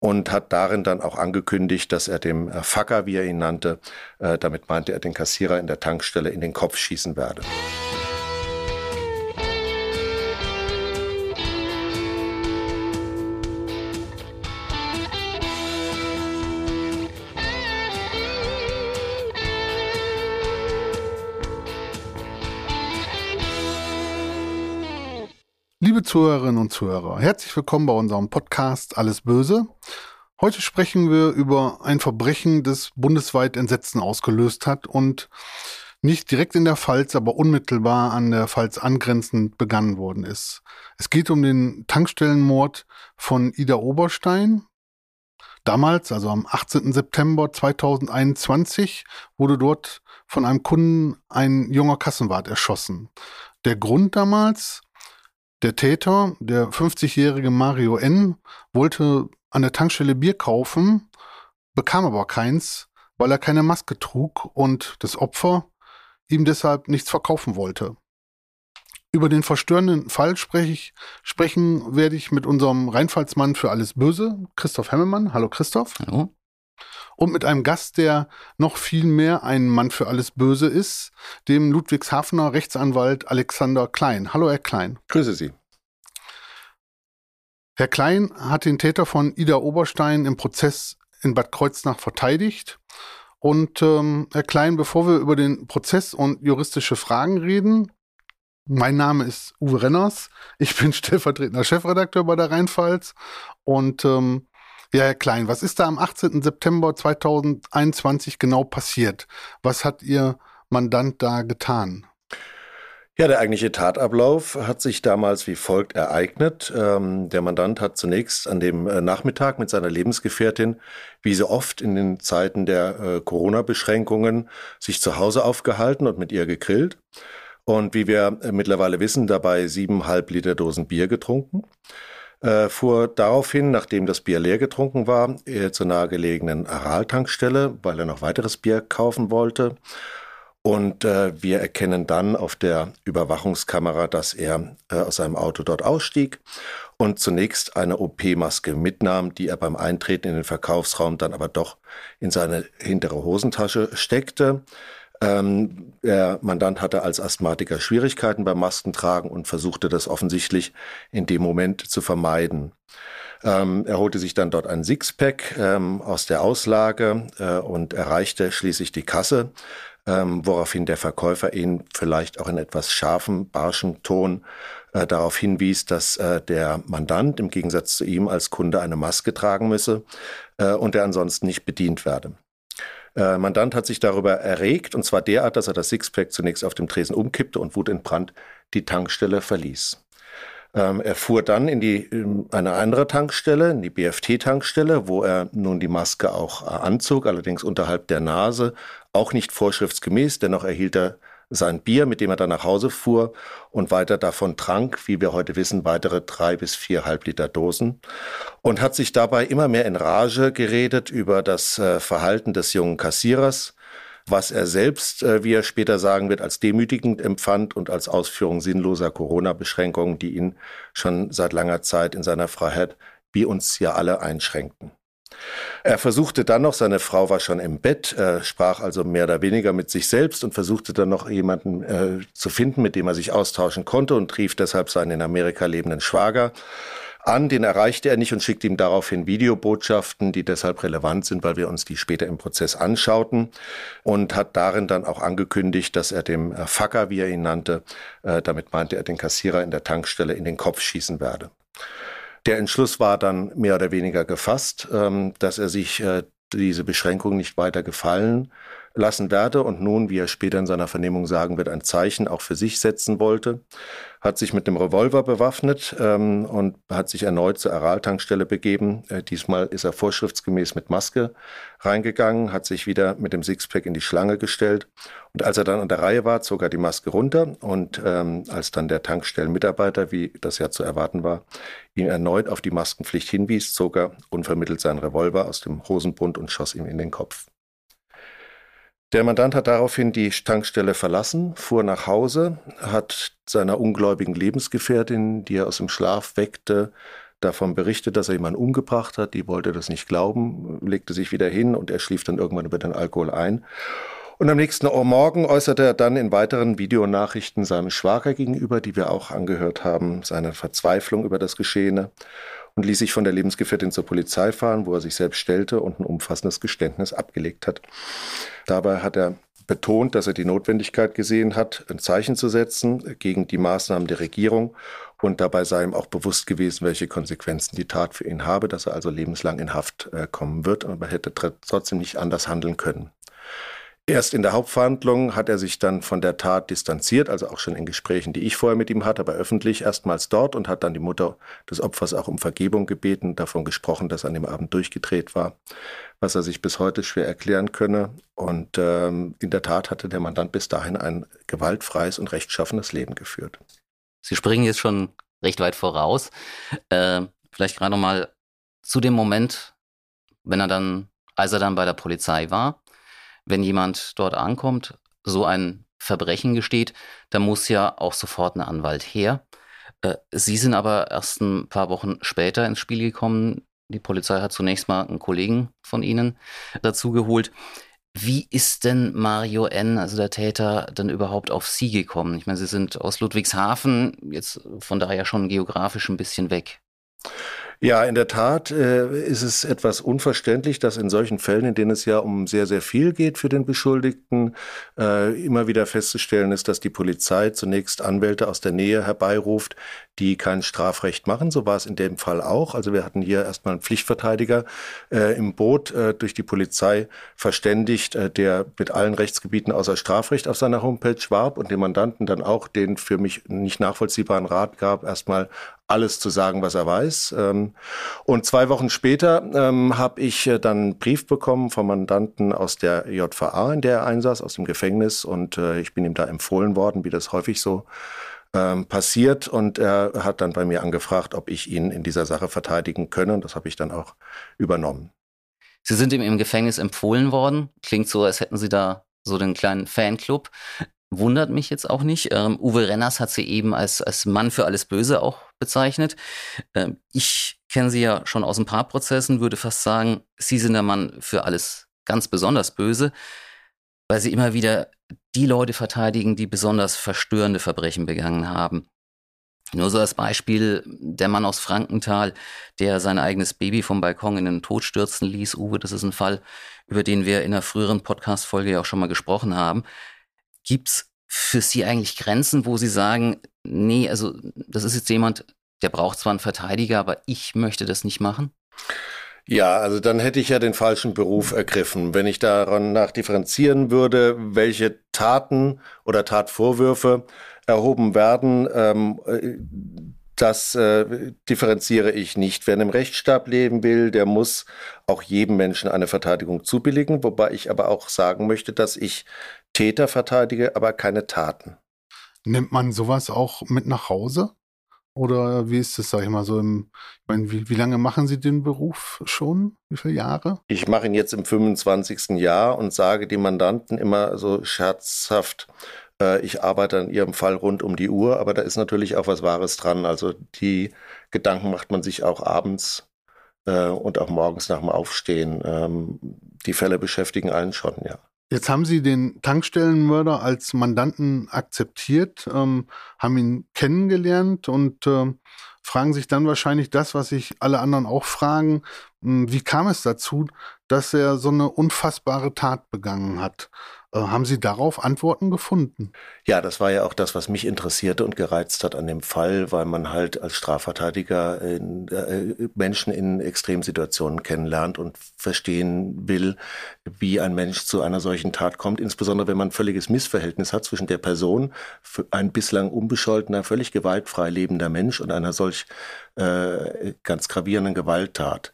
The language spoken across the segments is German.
und hat darin dann auch angekündigt, dass er dem äh, Facker, wie er ihn nannte, äh, damit meinte er den Kassierer in der Tankstelle in den Kopf schießen werde. Liebe Zuhörerinnen und Zuhörer, herzlich willkommen bei unserem Podcast Alles Böse. Heute sprechen wir über ein Verbrechen, das bundesweit Entsetzen ausgelöst hat und nicht direkt in der Pfalz, aber unmittelbar an der Pfalz angrenzend begangen worden ist. Es geht um den Tankstellenmord von Ida Oberstein. Damals, also am 18. September 2021, wurde dort von einem Kunden ein junger Kassenwart erschossen. Der Grund damals, der Täter, der 50-jährige Mario N., wollte an der Tankstelle Bier kaufen, bekam aber keins, weil er keine Maske trug und das Opfer ihm deshalb nichts verkaufen wollte. Über den verstörenden Fall spreche ich, sprechen werde ich mit unserem Rheinfallsmann für alles Böse, Christoph Hemmelmann. Hallo Christoph. Hallo. Und mit einem Gast, der noch viel mehr ein Mann für alles Böse ist, dem Ludwigshafener Rechtsanwalt Alexander Klein. Hallo, Herr Klein. Grüße Sie. Herr Klein hat den Täter von Ida Oberstein im Prozess in Bad Kreuznach verteidigt. Und ähm, Herr Klein, bevor wir über den Prozess und juristische Fragen reden, mein Name ist Uwe Renners. Ich bin stellvertretender Chefredakteur bei der Rheinpfalz. Und ähm, ja, Herr Klein, was ist da am 18. September 2021 genau passiert? Was hat Ihr Mandant da getan? Ja, der eigentliche Tatablauf hat sich damals wie folgt ereignet. Ähm, der Mandant hat zunächst an dem äh, Nachmittag mit seiner Lebensgefährtin, wie so oft in den Zeiten der äh, Corona-Beschränkungen, sich zu Hause aufgehalten und mit ihr gegrillt. Und wie wir äh, mittlerweile wissen, dabei siebeneinhalb Liter Dosen Bier getrunken äh, fuhr daraufhin, nachdem das Bier leer getrunken war, zur nahegelegenen Aral-Tankstelle, weil er noch weiteres Bier kaufen wollte. Und äh, wir erkennen dann auf der Überwachungskamera, dass er äh, aus seinem Auto dort ausstieg und zunächst eine OP-Maske mitnahm, die er beim Eintreten in den Verkaufsraum dann aber doch in seine hintere Hosentasche steckte. Ähm, der Mandant hatte als Asthmatiker Schwierigkeiten beim Maskentragen und versuchte das offensichtlich in dem Moment zu vermeiden. Ähm, er holte sich dann dort ein Sixpack ähm, aus der Auslage äh, und erreichte schließlich die Kasse, ähm, woraufhin der Verkäufer ihn vielleicht auch in etwas scharfem, barschem Ton äh, darauf hinwies, dass äh, der Mandant im Gegensatz zu ihm als Kunde eine Maske tragen müsse äh, und er ansonsten nicht bedient werde. Äh, Mandant hat sich darüber erregt, und zwar derart, dass er das Sixpack zunächst auf dem Tresen umkippte und wutentbrannt die Tankstelle verließ. Ähm, er fuhr dann in die in eine andere Tankstelle, in die BFT-Tankstelle, wo er nun die Maske auch äh, anzog, allerdings unterhalb der Nase, auch nicht vorschriftsgemäß, dennoch erhielt er sein Bier, mit dem er dann nach Hause fuhr und weiter davon trank, wie wir heute wissen, weitere drei bis vier Halbliter Dosen. Und hat sich dabei immer mehr in Rage geredet über das äh, Verhalten des jungen Kassierers, was er selbst, äh, wie er später sagen wird, als demütigend empfand und als Ausführung sinnloser Corona-Beschränkungen, die ihn schon seit langer Zeit in seiner Freiheit wie uns ja alle einschränkten. Er versuchte dann noch, seine Frau war schon im Bett, äh, sprach also mehr oder weniger mit sich selbst und versuchte dann noch jemanden äh, zu finden, mit dem er sich austauschen konnte und rief deshalb seinen in Amerika lebenden Schwager an. Den erreichte er nicht und schickte ihm daraufhin Videobotschaften, die deshalb relevant sind, weil wir uns die später im Prozess anschauten und hat darin dann auch angekündigt, dass er dem äh, Facker, wie er ihn nannte, äh, damit meinte er den Kassierer in der Tankstelle in den Kopf schießen werde. Der Entschluss war dann mehr oder weniger gefasst, ähm, dass er sich äh, diese Beschränkung nicht weiter gefallen lassen werde und nun, wie er später in seiner Vernehmung sagen wird, ein Zeichen auch für sich setzen wollte, hat sich mit einem Revolver bewaffnet ähm, und hat sich erneut zur Aral-Tankstelle begeben. Äh, diesmal ist er vorschriftsgemäß mit Maske reingegangen, hat sich wieder mit dem Sixpack in die Schlange gestellt und als er dann an der Reihe war, zog er die Maske runter und ähm, als dann der Tankstellenmitarbeiter, wie das ja zu erwarten war, ihn erneut auf die Maskenpflicht hinwies, zog er unvermittelt seinen Revolver aus dem Hosenbund und schoss ihm in den Kopf. Der Mandant hat daraufhin die Tankstelle verlassen, fuhr nach Hause, hat seiner ungläubigen Lebensgefährtin, die er aus dem Schlaf weckte, davon berichtet, dass er jemanden umgebracht hat. Die wollte das nicht glauben, legte sich wieder hin und er schlief dann irgendwann über den Alkohol ein. Und am nächsten Morgen äußerte er dann in weiteren Videonachrichten seinem Schwager gegenüber, die wir auch angehört haben, seine Verzweiflung über das Geschehene und ließ sich von der Lebensgefährtin zur Polizei fahren, wo er sich selbst stellte und ein umfassendes Geständnis abgelegt hat. Dabei hat er betont, dass er die Notwendigkeit gesehen hat, ein Zeichen zu setzen gegen die Maßnahmen der Regierung. Und dabei sei ihm auch bewusst gewesen, welche Konsequenzen die Tat für ihn habe, dass er also lebenslang in Haft äh, kommen wird, aber hätte trotzdem nicht anders handeln können. Erst in der Hauptverhandlung hat er sich dann von der Tat distanziert, also auch schon in Gesprächen, die ich vorher mit ihm hatte, aber öffentlich erstmals dort und hat dann die Mutter des Opfers auch um Vergebung gebeten, davon gesprochen, dass an dem Abend durchgedreht war, was er sich bis heute schwer erklären könne. Und ähm, in der Tat hatte der Mandant bis dahin ein gewaltfreies und rechtschaffenes Leben geführt. Sie springen jetzt schon recht weit voraus. Äh, vielleicht gerade noch mal zu dem Moment, wenn er dann, als er dann bei der Polizei war wenn jemand dort ankommt, so ein Verbrechen gesteht, dann muss ja auch sofort ein Anwalt her. Äh, Sie sind aber erst ein paar Wochen später ins Spiel gekommen. Die Polizei hat zunächst mal einen Kollegen von Ihnen dazugeholt. Wie ist denn Mario N., also der Täter, dann überhaupt auf Sie gekommen? Ich meine, Sie sind aus Ludwigshafen, jetzt von daher schon geografisch ein bisschen weg. Ja, in der Tat äh, ist es etwas unverständlich, dass in solchen Fällen, in denen es ja um sehr, sehr viel geht für den Beschuldigten, äh, immer wieder festzustellen ist, dass die Polizei zunächst Anwälte aus der Nähe herbeiruft, die kein Strafrecht machen. So war es in dem Fall auch. Also wir hatten hier erstmal einen Pflichtverteidiger äh, im Boot äh, durch die Polizei verständigt, äh, der mit allen Rechtsgebieten außer Strafrecht auf seiner Homepage warb und dem Mandanten dann auch den für mich nicht nachvollziehbaren Rat gab, erstmal alles zu sagen, was er weiß. Ähm, und zwei Wochen später ähm, habe ich äh, dann einen Brief bekommen vom Mandanten aus der JVA, in der er einsaß, aus dem Gefängnis. Und äh, ich bin ihm da empfohlen worden, wie das häufig so ähm, passiert. Und er hat dann bei mir angefragt, ob ich ihn in dieser Sache verteidigen könne. Und das habe ich dann auch übernommen. Sie sind ihm im Gefängnis empfohlen worden. Klingt so, als hätten Sie da so den kleinen Fanclub. Wundert mich jetzt auch nicht. Ähm, Uwe Renners hat sie eben als, als Mann für alles Böse auch bezeichnet. Ähm, ich kenne sie ja schon aus ein paar Prozessen, würde fast sagen, sie sind der Mann für alles ganz besonders Böse, weil sie immer wieder die Leute verteidigen, die besonders verstörende Verbrechen begangen haben. Nur so als Beispiel der Mann aus Frankenthal, der sein eigenes Baby vom Balkon in den Tod stürzen ließ. Uwe, das ist ein Fall, über den wir in einer früheren Podcast-Folge ja auch schon mal gesprochen haben. Gibt's für Sie eigentlich Grenzen, wo Sie sagen, nee, also das ist jetzt jemand, der braucht zwar einen Verteidiger, aber ich möchte das nicht machen? Ja, also dann hätte ich ja den falschen Beruf ergriffen. Wenn ich daran nach differenzieren würde, welche Taten oder Tatvorwürfe erhoben werden, ähm, äh, das äh, differenziere ich nicht. Wer in einem Rechtsstaat leben will, der muss auch jedem Menschen eine Verteidigung zubilligen, wobei ich aber auch sagen möchte, dass ich Täter verteidige, aber keine Taten. Nimmt man sowas auch mit nach Hause? Oder wie ist das, sag ich mal, so im, ich meine, wie, wie lange machen Sie den Beruf schon? Wie viele Jahre? Ich mache ihn jetzt im 25. Jahr und sage die Mandanten immer so scherzhaft, äh, ich arbeite in ihrem Fall rund um die Uhr, aber da ist natürlich auch was Wahres dran. Also die Gedanken macht man sich auch abends äh, und auch morgens nach dem Aufstehen. Ähm, die Fälle beschäftigen einen schon, ja. Jetzt haben Sie den Tankstellenmörder als Mandanten akzeptiert, ähm, haben ihn kennengelernt und äh, fragen sich dann wahrscheinlich das, was sich alle anderen auch fragen. Hm, wie kam es dazu, dass er so eine unfassbare Tat begangen hat? Äh, haben Sie darauf Antworten gefunden? Ja, das war ja auch das, was mich interessierte und gereizt hat an dem Fall, weil man halt als Strafverteidiger in, äh, Menschen in Extremsituationen kennenlernt und verstehen will, wie ein Mensch zu einer solchen Tat kommt, insbesondere wenn man ein völliges Missverhältnis hat zwischen der Person, ein bislang unbescholtener, völlig gewaltfrei lebender Mensch und einer solch äh, ganz gravierenden Gewalttat.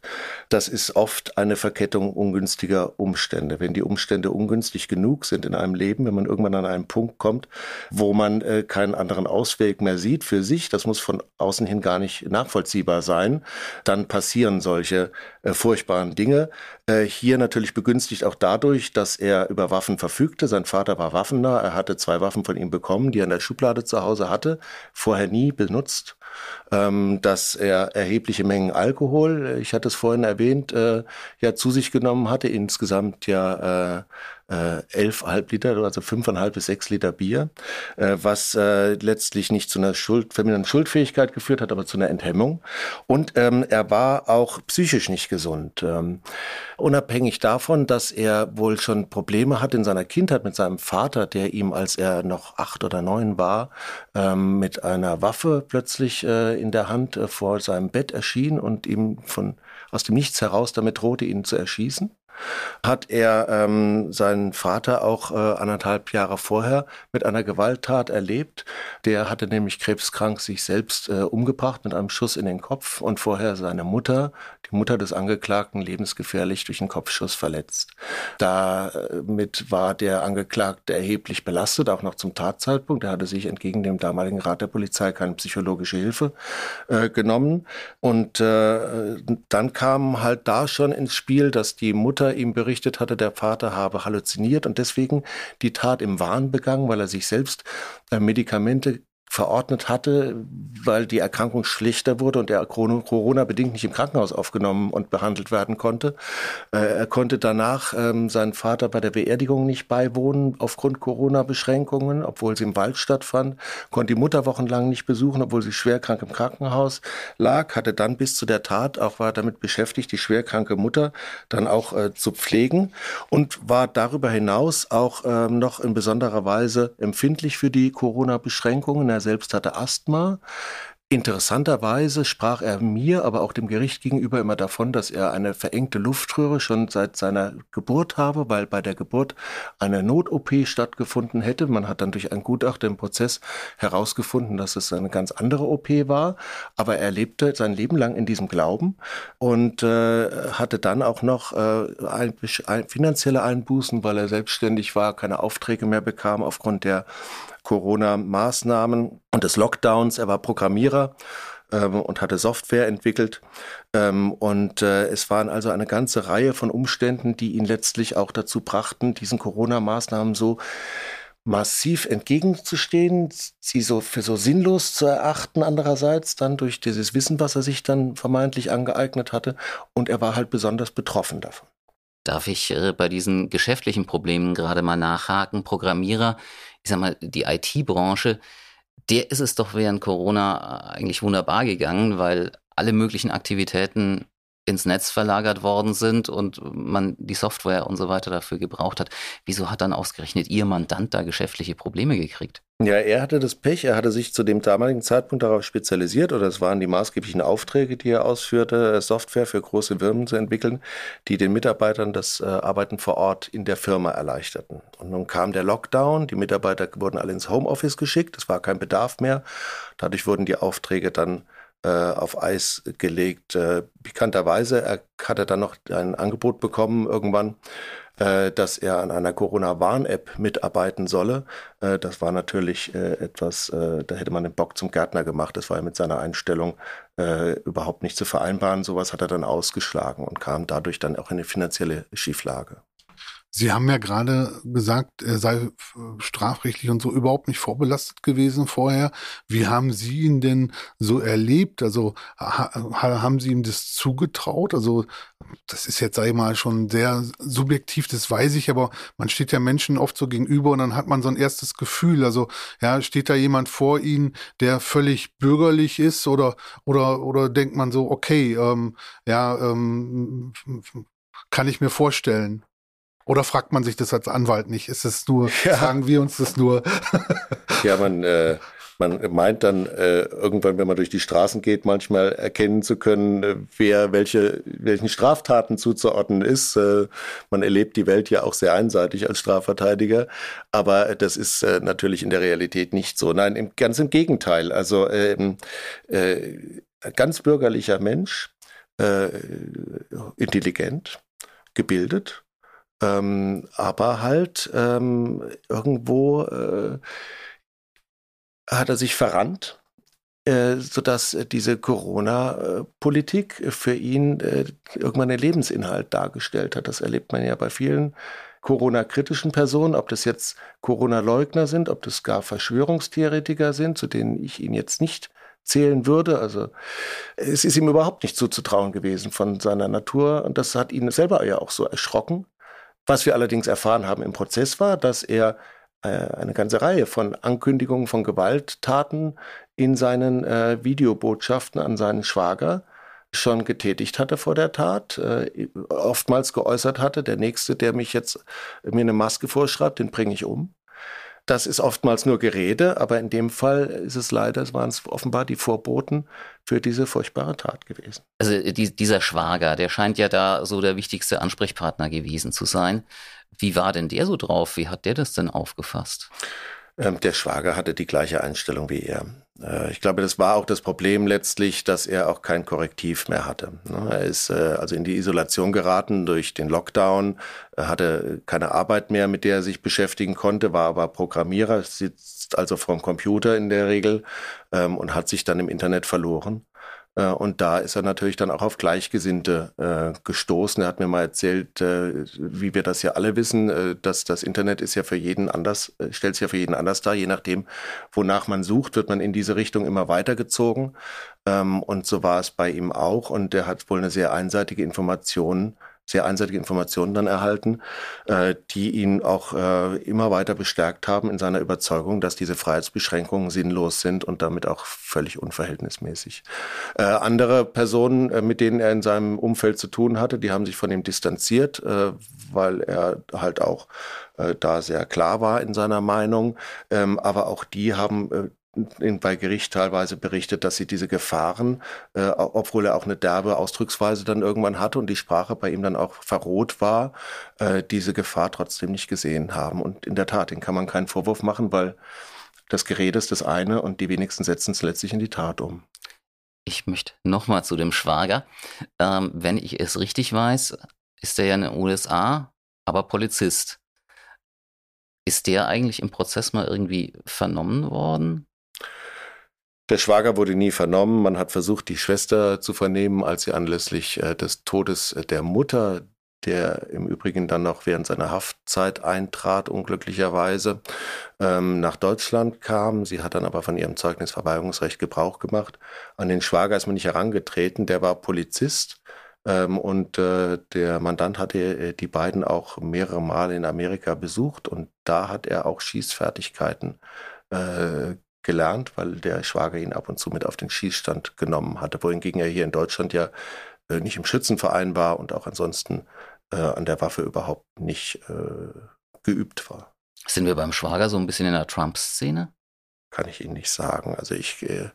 Das ist oft eine Verkettung ungünstiger Umstände. Wenn die Umstände ungünstig genug sind in einem Leben, wenn man irgendwann an einen Punkt kommt, wo man äh, keinen anderen Ausweg mehr sieht für sich, das muss von außen hin gar nicht nachvollziehbar sein, dann passieren solche äh, furchtbaren Dinge. Äh, hier natürlich begünstigt auch dadurch, dass er über Waffen verfügte. Sein Vater war waffennah. Er hatte zwei Waffen von ihm bekommen, die er in der Schublade zu Hause hatte, vorher nie benutzt ähm, dass er erhebliche Mengen Alkohol, ich hatte es vorhin erwähnt, äh, ja zu sich genommen hatte, insgesamt ja äh, äh, 11,5 Liter, also 5,5 bis 6 Liter Bier, äh, was äh, letztlich nicht zu einer Schuld, vermindernden Schuldfähigkeit geführt hat, aber zu einer Enthemmung. Und ähm, er war auch psychisch nicht gesund. Ähm, unabhängig davon, dass er wohl schon Probleme hat in seiner Kindheit mit seinem Vater, der ihm, als er noch acht oder neun war, ähm, mit einer Waffe plötzlich äh, in der Hand äh, vor seinem Bett erschien und ihm von aus dem Nichts heraus damit drohte, ihn zu erschießen hat er ähm, seinen Vater auch äh, anderthalb Jahre vorher mit einer Gewalttat erlebt. Der hatte nämlich krebskrank sich selbst äh, umgebracht mit einem Schuss in den Kopf und vorher seine Mutter, die Mutter des Angeklagten, lebensgefährlich durch einen Kopfschuss verletzt. Damit war der Angeklagte erheblich belastet, auch noch zum Tatzeitpunkt. Er hatte sich entgegen dem damaligen Rat der Polizei keine psychologische Hilfe äh, genommen. Und äh, dann kam halt da schon ins Spiel, dass die Mutter Mutter ihm berichtet hatte, der Vater habe halluziniert und deswegen die Tat im Wahn begangen, weil er sich selbst äh, Medikamente verordnet hatte, weil die Erkrankung schlechter wurde und er Corona-bedingt nicht im Krankenhaus aufgenommen und behandelt werden konnte. Äh, er konnte danach ähm, seinen Vater bei der Beerdigung nicht beiwohnen aufgrund Corona-Beschränkungen, obwohl sie im Wald stattfand, konnte die Mutter wochenlang nicht besuchen, obwohl sie schwerkrank im Krankenhaus lag, hatte dann bis zu der Tat auch war damit beschäftigt, die schwerkranke Mutter dann auch äh, zu pflegen und war darüber hinaus auch ähm, noch in besonderer Weise empfindlich für die Corona-Beschränkungen. Er selbst hatte Asthma. Interessanterweise sprach er mir, aber auch dem Gericht gegenüber immer davon, dass er eine verengte Luftröhre schon seit seiner Geburt habe, weil bei der Geburt eine Not-OP stattgefunden hätte. Man hat dann durch ein Gutachter im Prozess herausgefunden, dass es eine ganz andere OP war. Aber er lebte sein Leben lang in diesem Glauben und äh, hatte dann auch noch äh, ein, ein, finanzielle Einbußen, weil er selbstständig war, keine Aufträge mehr bekam aufgrund der Corona-Maßnahmen und des Lockdowns. Er war Programmierer ähm, und hatte Software entwickelt. Ähm, und äh, es waren also eine ganze Reihe von Umständen, die ihn letztlich auch dazu brachten, diesen Corona-Maßnahmen so massiv entgegenzustehen, sie so für so sinnlos zu erachten andererseits, dann durch dieses Wissen, was er sich dann vermeintlich angeeignet hatte. Und er war halt besonders betroffen davon. Darf ich äh, bei diesen geschäftlichen Problemen gerade mal nachhaken? Programmierer ich sag mal, die IT-Branche, der ist es doch während Corona eigentlich wunderbar gegangen, weil alle möglichen Aktivitäten ins Netz verlagert worden sind und man die Software und so weiter dafür gebraucht hat. Wieso hat dann ausgerechnet Ihr Mandant da geschäftliche Probleme gekriegt? Ja, er hatte das Pech, er hatte sich zu dem damaligen Zeitpunkt darauf spezialisiert, oder es waren die maßgeblichen Aufträge, die er ausführte, Software für große Firmen zu entwickeln, die den Mitarbeitern das äh, Arbeiten vor Ort in der Firma erleichterten. Und nun kam der Lockdown, die Mitarbeiter wurden alle ins Homeoffice geschickt, es war kein Bedarf mehr. Dadurch wurden die Aufträge dann äh, auf Eis gelegt. Äh, pikanterweise er, hat er dann noch ein Angebot bekommen irgendwann, äh, dass er an einer Corona-Warn-App mitarbeiten solle. Äh, das war natürlich äh, etwas, äh, da hätte man den Bock zum Gärtner gemacht. Das war ja mit seiner Einstellung überhaupt nicht zu vereinbaren. Sowas hat er dann ausgeschlagen und kam dadurch dann auch in eine finanzielle Schieflage. Sie haben ja gerade gesagt, er sei strafrechtlich und so überhaupt nicht vorbelastet gewesen vorher. Wie haben Sie ihn denn so erlebt? Also ha haben Sie ihm das zugetraut? Also das ist jetzt, sag ich mal, schon sehr subjektiv, das weiß ich, aber man steht ja Menschen oft so gegenüber und dann hat man so ein erstes Gefühl. Also ja, steht da jemand vor Ihnen, der völlig bürgerlich ist oder oder oder denkt man so, okay, ähm, ja, ähm, kann ich mir vorstellen. Oder fragt man sich das als Anwalt nicht? Ist es nur, ja. fragen wir uns das nur? ja, man, äh, man meint dann äh, irgendwann, wenn man durch die Straßen geht, manchmal erkennen zu können, äh, wer welche, welchen Straftaten zuzuordnen ist. Äh, man erlebt die Welt ja auch sehr einseitig als Strafverteidiger, aber das ist äh, natürlich in der Realität nicht so. Nein, im, ganz im Gegenteil. Also ähm, äh, ganz bürgerlicher Mensch, äh, intelligent, gebildet, ähm, aber halt ähm, irgendwo äh, hat er sich verrannt, äh, sodass diese Corona-Politik für ihn äh, irgendwann einen Lebensinhalt dargestellt hat. Das erlebt man ja bei vielen Corona-kritischen Personen, ob das jetzt Corona-Leugner sind, ob das gar Verschwörungstheoretiker sind, zu denen ich ihn jetzt nicht zählen würde. Also es ist ihm überhaupt nicht zuzutrauen gewesen von seiner Natur und das hat ihn selber ja auch so erschrocken. Was wir allerdings erfahren haben im Prozess war, dass er äh, eine ganze Reihe von Ankündigungen von Gewalttaten in seinen äh, Videobotschaften an seinen Schwager schon getätigt hatte vor der Tat, äh, oftmals geäußert hatte, der Nächste, der mich jetzt mir eine Maske vorschreibt, den bringe ich um. Das ist oftmals nur Gerede, aber in dem Fall ist es leider, es waren es offenbar die Vorboten für diese furchtbare Tat gewesen. Also die, dieser Schwager, der scheint ja da so der wichtigste Ansprechpartner gewesen zu sein. Wie war denn der so drauf? Wie hat der das denn aufgefasst? Ähm, der Schwager hatte die gleiche Einstellung wie er. Äh, ich glaube, das war auch das Problem letztlich, dass er auch kein Korrektiv mehr hatte. Ne? Er ist äh, also in die Isolation geraten durch den Lockdown, hatte keine Arbeit mehr, mit der er sich beschäftigen konnte, war aber Programmierer, sitzt also vorm Computer in der Regel ähm, und hat sich dann im Internet verloren. Äh, und da ist er natürlich dann auch auf Gleichgesinnte äh, gestoßen. Er hat mir mal erzählt, äh, wie wir das ja alle wissen, äh, dass das Internet ist ja für jeden anders, äh, stellt sich ja für jeden anders dar. Je nachdem, wonach man sucht, wird man in diese Richtung immer weitergezogen. Ähm, und so war es bei ihm auch. Und er hat wohl eine sehr einseitige Information sehr einseitige Informationen dann erhalten, äh, die ihn auch äh, immer weiter bestärkt haben in seiner Überzeugung, dass diese Freiheitsbeschränkungen sinnlos sind und damit auch völlig unverhältnismäßig. Äh, andere Personen, äh, mit denen er in seinem Umfeld zu tun hatte, die haben sich von ihm distanziert, äh, weil er halt auch äh, da sehr klar war in seiner Meinung. Ähm, aber auch die haben bei Gericht teilweise berichtet, dass sie diese Gefahren, äh, obwohl er auch eine derbe Ausdrucksweise dann irgendwann hatte und die Sprache bei ihm dann auch verroht war, äh, diese Gefahr trotzdem nicht gesehen haben. Und in der Tat, den kann man keinen Vorwurf machen, weil das Gerede ist das eine und die wenigsten setzen es letztlich in die Tat um. Ich möchte nochmal zu dem Schwager. Ähm, wenn ich es richtig weiß, ist er ja in den USA, aber Polizist. Ist der eigentlich im Prozess mal irgendwie vernommen worden? Der Schwager wurde nie vernommen. Man hat versucht, die Schwester zu vernehmen, als sie anlässlich äh, des Todes äh, der Mutter, der im Übrigen dann noch während seiner Haftzeit eintrat, unglücklicherweise, ähm, nach Deutschland kam. Sie hat dann aber von ihrem Zeugnisverweigerungsrecht Gebrauch gemacht. An den Schwager ist man nicht herangetreten. Der war Polizist. Ähm, und äh, der Mandant hatte die beiden auch mehrere Male in Amerika besucht und da hat er auch Schießfertigkeiten äh, gelernt, weil der Schwager ihn ab und zu mit auf den Schießstand genommen hatte, wohingegen er hier in Deutschland ja äh, nicht im Schützenverein war und auch ansonsten äh, an der Waffe überhaupt nicht äh, geübt war. Sind wir beim Schwager so ein bisschen in der Trump-Szene? Kann ich Ihnen nicht sagen. Also ich, äh,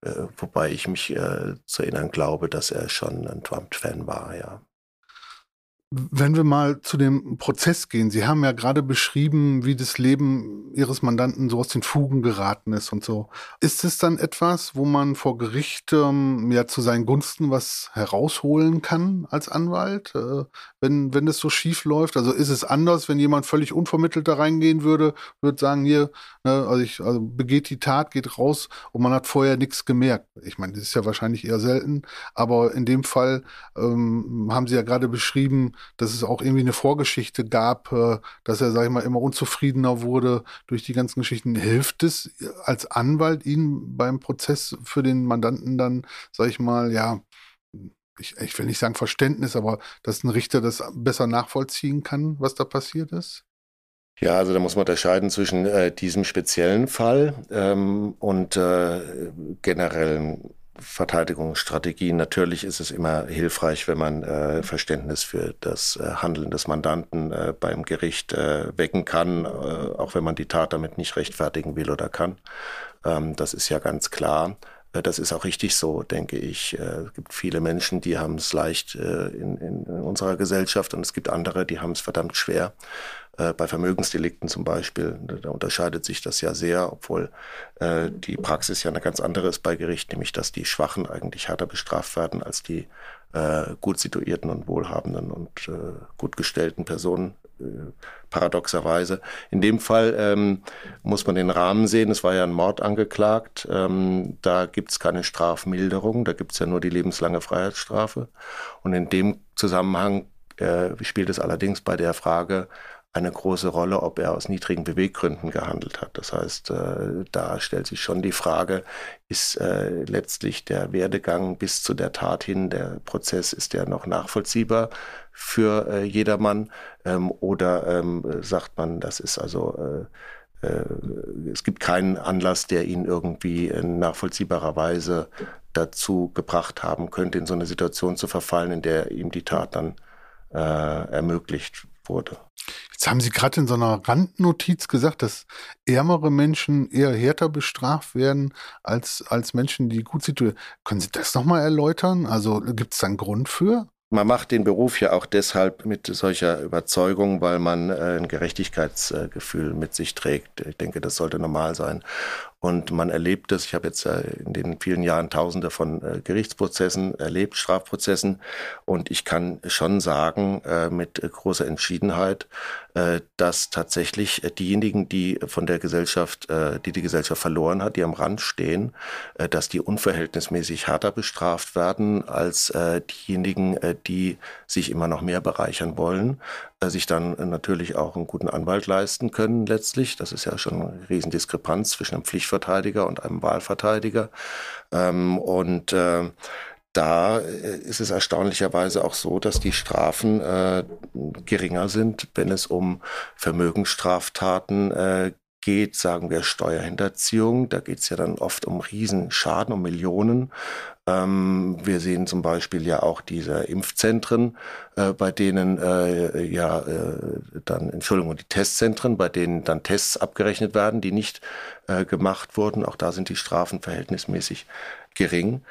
äh, wobei ich mich äh, zu erinnern glaube, dass er schon ein Trump-Fan war, ja. Wenn wir mal zu dem Prozess gehen, Sie haben ja gerade beschrieben, wie das Leben Ihres Mandanten so aus den Fugen geraten ist und so. Ist es dann etwas, wo man vor Gericht ähm, ja zu seinen Gunsten was herausholen kann als Anwalt, äh, wenn, wenn das so schief läuft? Also ist es anders, wenn jemand völlig unvermittelt da reingehen würde, würde sagen, hier, ne, also ich, also begeht die Tat, geht raus und man hat vorher nichts gemerkt. Ich meine, das ist ja wahrscheinlich eher selten, aber in dem Fall ähm, haben Sie ja gerade beschrieben, dass es auch irgendwie eine Vorgeschichte gab, äh, dass er, sag ich mal, immer unzufriedener wurde durch die ganzen Geschichten. Hilft es als Anwalt Ihnen beim Prozess für den Mandanten dann, sag ich mal, ja, ich, ich will nicht sagen Verständnis, aber dass ein Richter das besser nachvollziehen kann, was da passiert ist? Ja, also da muss man unterscheiden zwischen äh, diesem speziellen Fall ähm, und äh, generellen Verteidigungsstrategien. Natürlich ist es immer hilfreich, wenn man äh, Verständnis für das äh, Handeln des Mandanten äh, beim Gericht äh, wecken kann, äh, auch wenn man die Tat damit nicht rechtfertigen will oder kann. Ähm, das ist ja ganz klar. Äh, das ist auch richtig so, denke ich. Es gibt viele Menschen, die haben es leicht in, in unserer Gesellschaft und es gibt andere, die haben es verdammt schwer. Äh, bei Vermögensdelikten zum Beispiel, da unterscheidet sich das ja sehr, obwohl äh, die Praxis ja eine ganz andere ist bei Gericht, nämlich dass die Schwachen eigentlich härter bestraft werden als die äh, gut situierten und wohlhabenden und äh, gut gestellten Personen, äh, paradoxerweise. In dem Fall ähm, muss man den Rahmen sehen, es war ja ein Mord angeklagt, ähm, da gibt es keine Strafmilderung, da gibt es ja nur die lebenslange Freiheitsstrafe. Und in dem Zusammenhang äh, spielt es allerdings bei der Frage eine große Rolle, ob er aus niedrigen Beweggründen gehandelt hat. Das heißt, äh, da stellt sich schon die Frage, ist äh, letztlich der Werdegang bis zu der Tat hin, der Prozess, ist der noch nachvollziehbar für äh, jedermann? Ähm, oder ähm, sagt man, das ist also es gibt keinen Anlass, der ihn irgendwie in nachvollziehbarer Weise dazu gebracht haben könnte, in so eine Situation zu verfallen, in der ihm die Tat dann äh, ermöglicht wurde. Jetzt haben Sie gerade in so einer Randnotiz gesagt, dass ärmere Menschen eher härter bestraft werden als, als Menschen, die gut situiert. Können Sie das nochmal erläutern? Also gibt es da einen Grund für? Man macht den Beruf ja auch deshalb mit solcher Überzeugung, weil man äh, ein Gerechtigkeitsgefühl mit sich trägt. Ich denke, das sollte normal sein. Und man erlebt es, ich habe jetzt in den vielen Jahren tausende von äh, Gerichtsprozessen erlebt, Strafprozessen. Und ich kann schon sagen, äh, mit großer Entschiedenheit, äh, dass tatsächlich diejenigen, die von der Gesellschaft, die die Gesellschaft verloren hat, die am Rand stehen, dass die unverhältnismäßig härter bestraft werden als diejenigen, die sich immer noch mehr bereichern wollen, sich dann natürlich auch einen guten Anwalt leisten können letztlich. Das ist ja schon eine Riesendiskrepanz zwischen einem Pflichtverteidiger und einem Wahlverteidiger. Ähm, und äh, da äh, ist es erstaunlicherweise auch so, dass die Strafen äh, geringer sind, wenn es um Vermögensstraftaten äh, geht, sagen wir Steuerhinterziehung. Da geht es ja dann oft um Riesenschaden, um Millionen. Ähm, wir sehen zum Beispiel ja auch diese Impfzentren, äh, bei denen äh, ja äh, dann, Entschuldigung, die Testzentren, bei denen dann Tests abgerechnet werden, die nicht äh, gemacht wurden. Auch da sind die Strafen verhältnismäßig gering.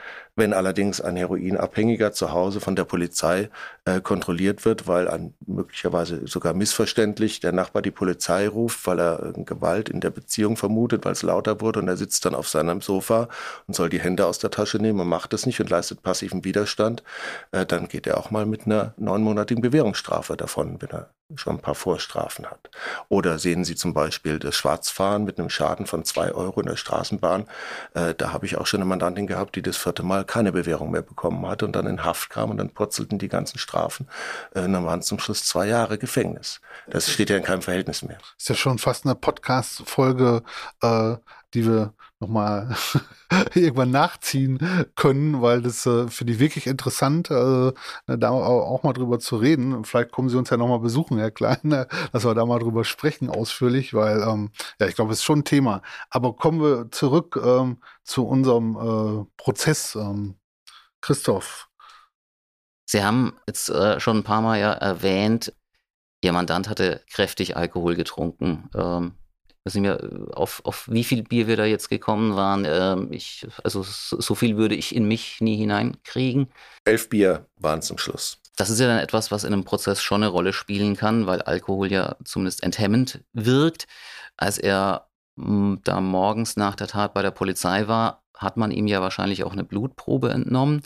Wenn allerdings ein Heroinabhängiger zu Hause von der Polizei äh, kontrolliert wird, weil ein möglicherweise sogar missverständlich der Nachbar die Polizei ruft, weil er äh, Gewalt in der Beziehung vermutet, weil es lauter wurde und er sitzt dann auf seinem Sofa und soll die Hände aus der Tasche nehmen und macht es nicht und leistet passiven Widerstand, äh, dann geht er auch mal mit einer neunmonatigen Bewährungsstrafe davon, wenn er schon ein paar Vorstrafen hat. Oder sehen Sie zum Beispiel das Schwarzfahren mit einem Schaden von zwei Euro in der Straßenbahn. Äh, da habe ich auch schon eine Mandantin gehabt, die das vierte Mal keine Bewährung mehr bekommen hat und dann in Haft kam und dann purzelten die ganzen Strafen. Äh, und dann waren es zum Schluss zwei Jahre Gefängnis. Das steht ja in keinem Verhältnis mehr. Ist ja schon fast eine Podcast-Folge, äh, die wir nochmal irgendwann nachziehen können, weil das äh, finde ich wirklich interessant, äh, da auch mal drüber zu reden. Vielleicht kommen Sie uns ja nochmal besuchen, Herr Klein, äh, dass wir da mal drüber sprechen ausführlich, weil ähm, ja, ich glaube, es ist schon ein Thema. Aber kommen wir zurück ähm, zu unserem äh, Prozess. Ähm, Christoph. Sie haben jetzt äh, schon ein paar Mal ja erwähnt, Ihr Mandant hatte kräftig Alkohol getrunken. Weiß nicht mehr, auf, auf wie viel Bier wir da jetzt gekommen waren. Ähm, ich, also so, viel würde ich in mich nie hineinkriegen. Elf Bier waren zum Schluss. Das ist ja dann etwas, was in einem Prozess schon eine Rolle spielen kann, weil Alkohol ja zumindest enthemmend wirkt. Als er hm, da morgens nach der Tat bei der Polizei war, hat man ihm ja wahrscheinlich auch eine Blutprobe entnommen.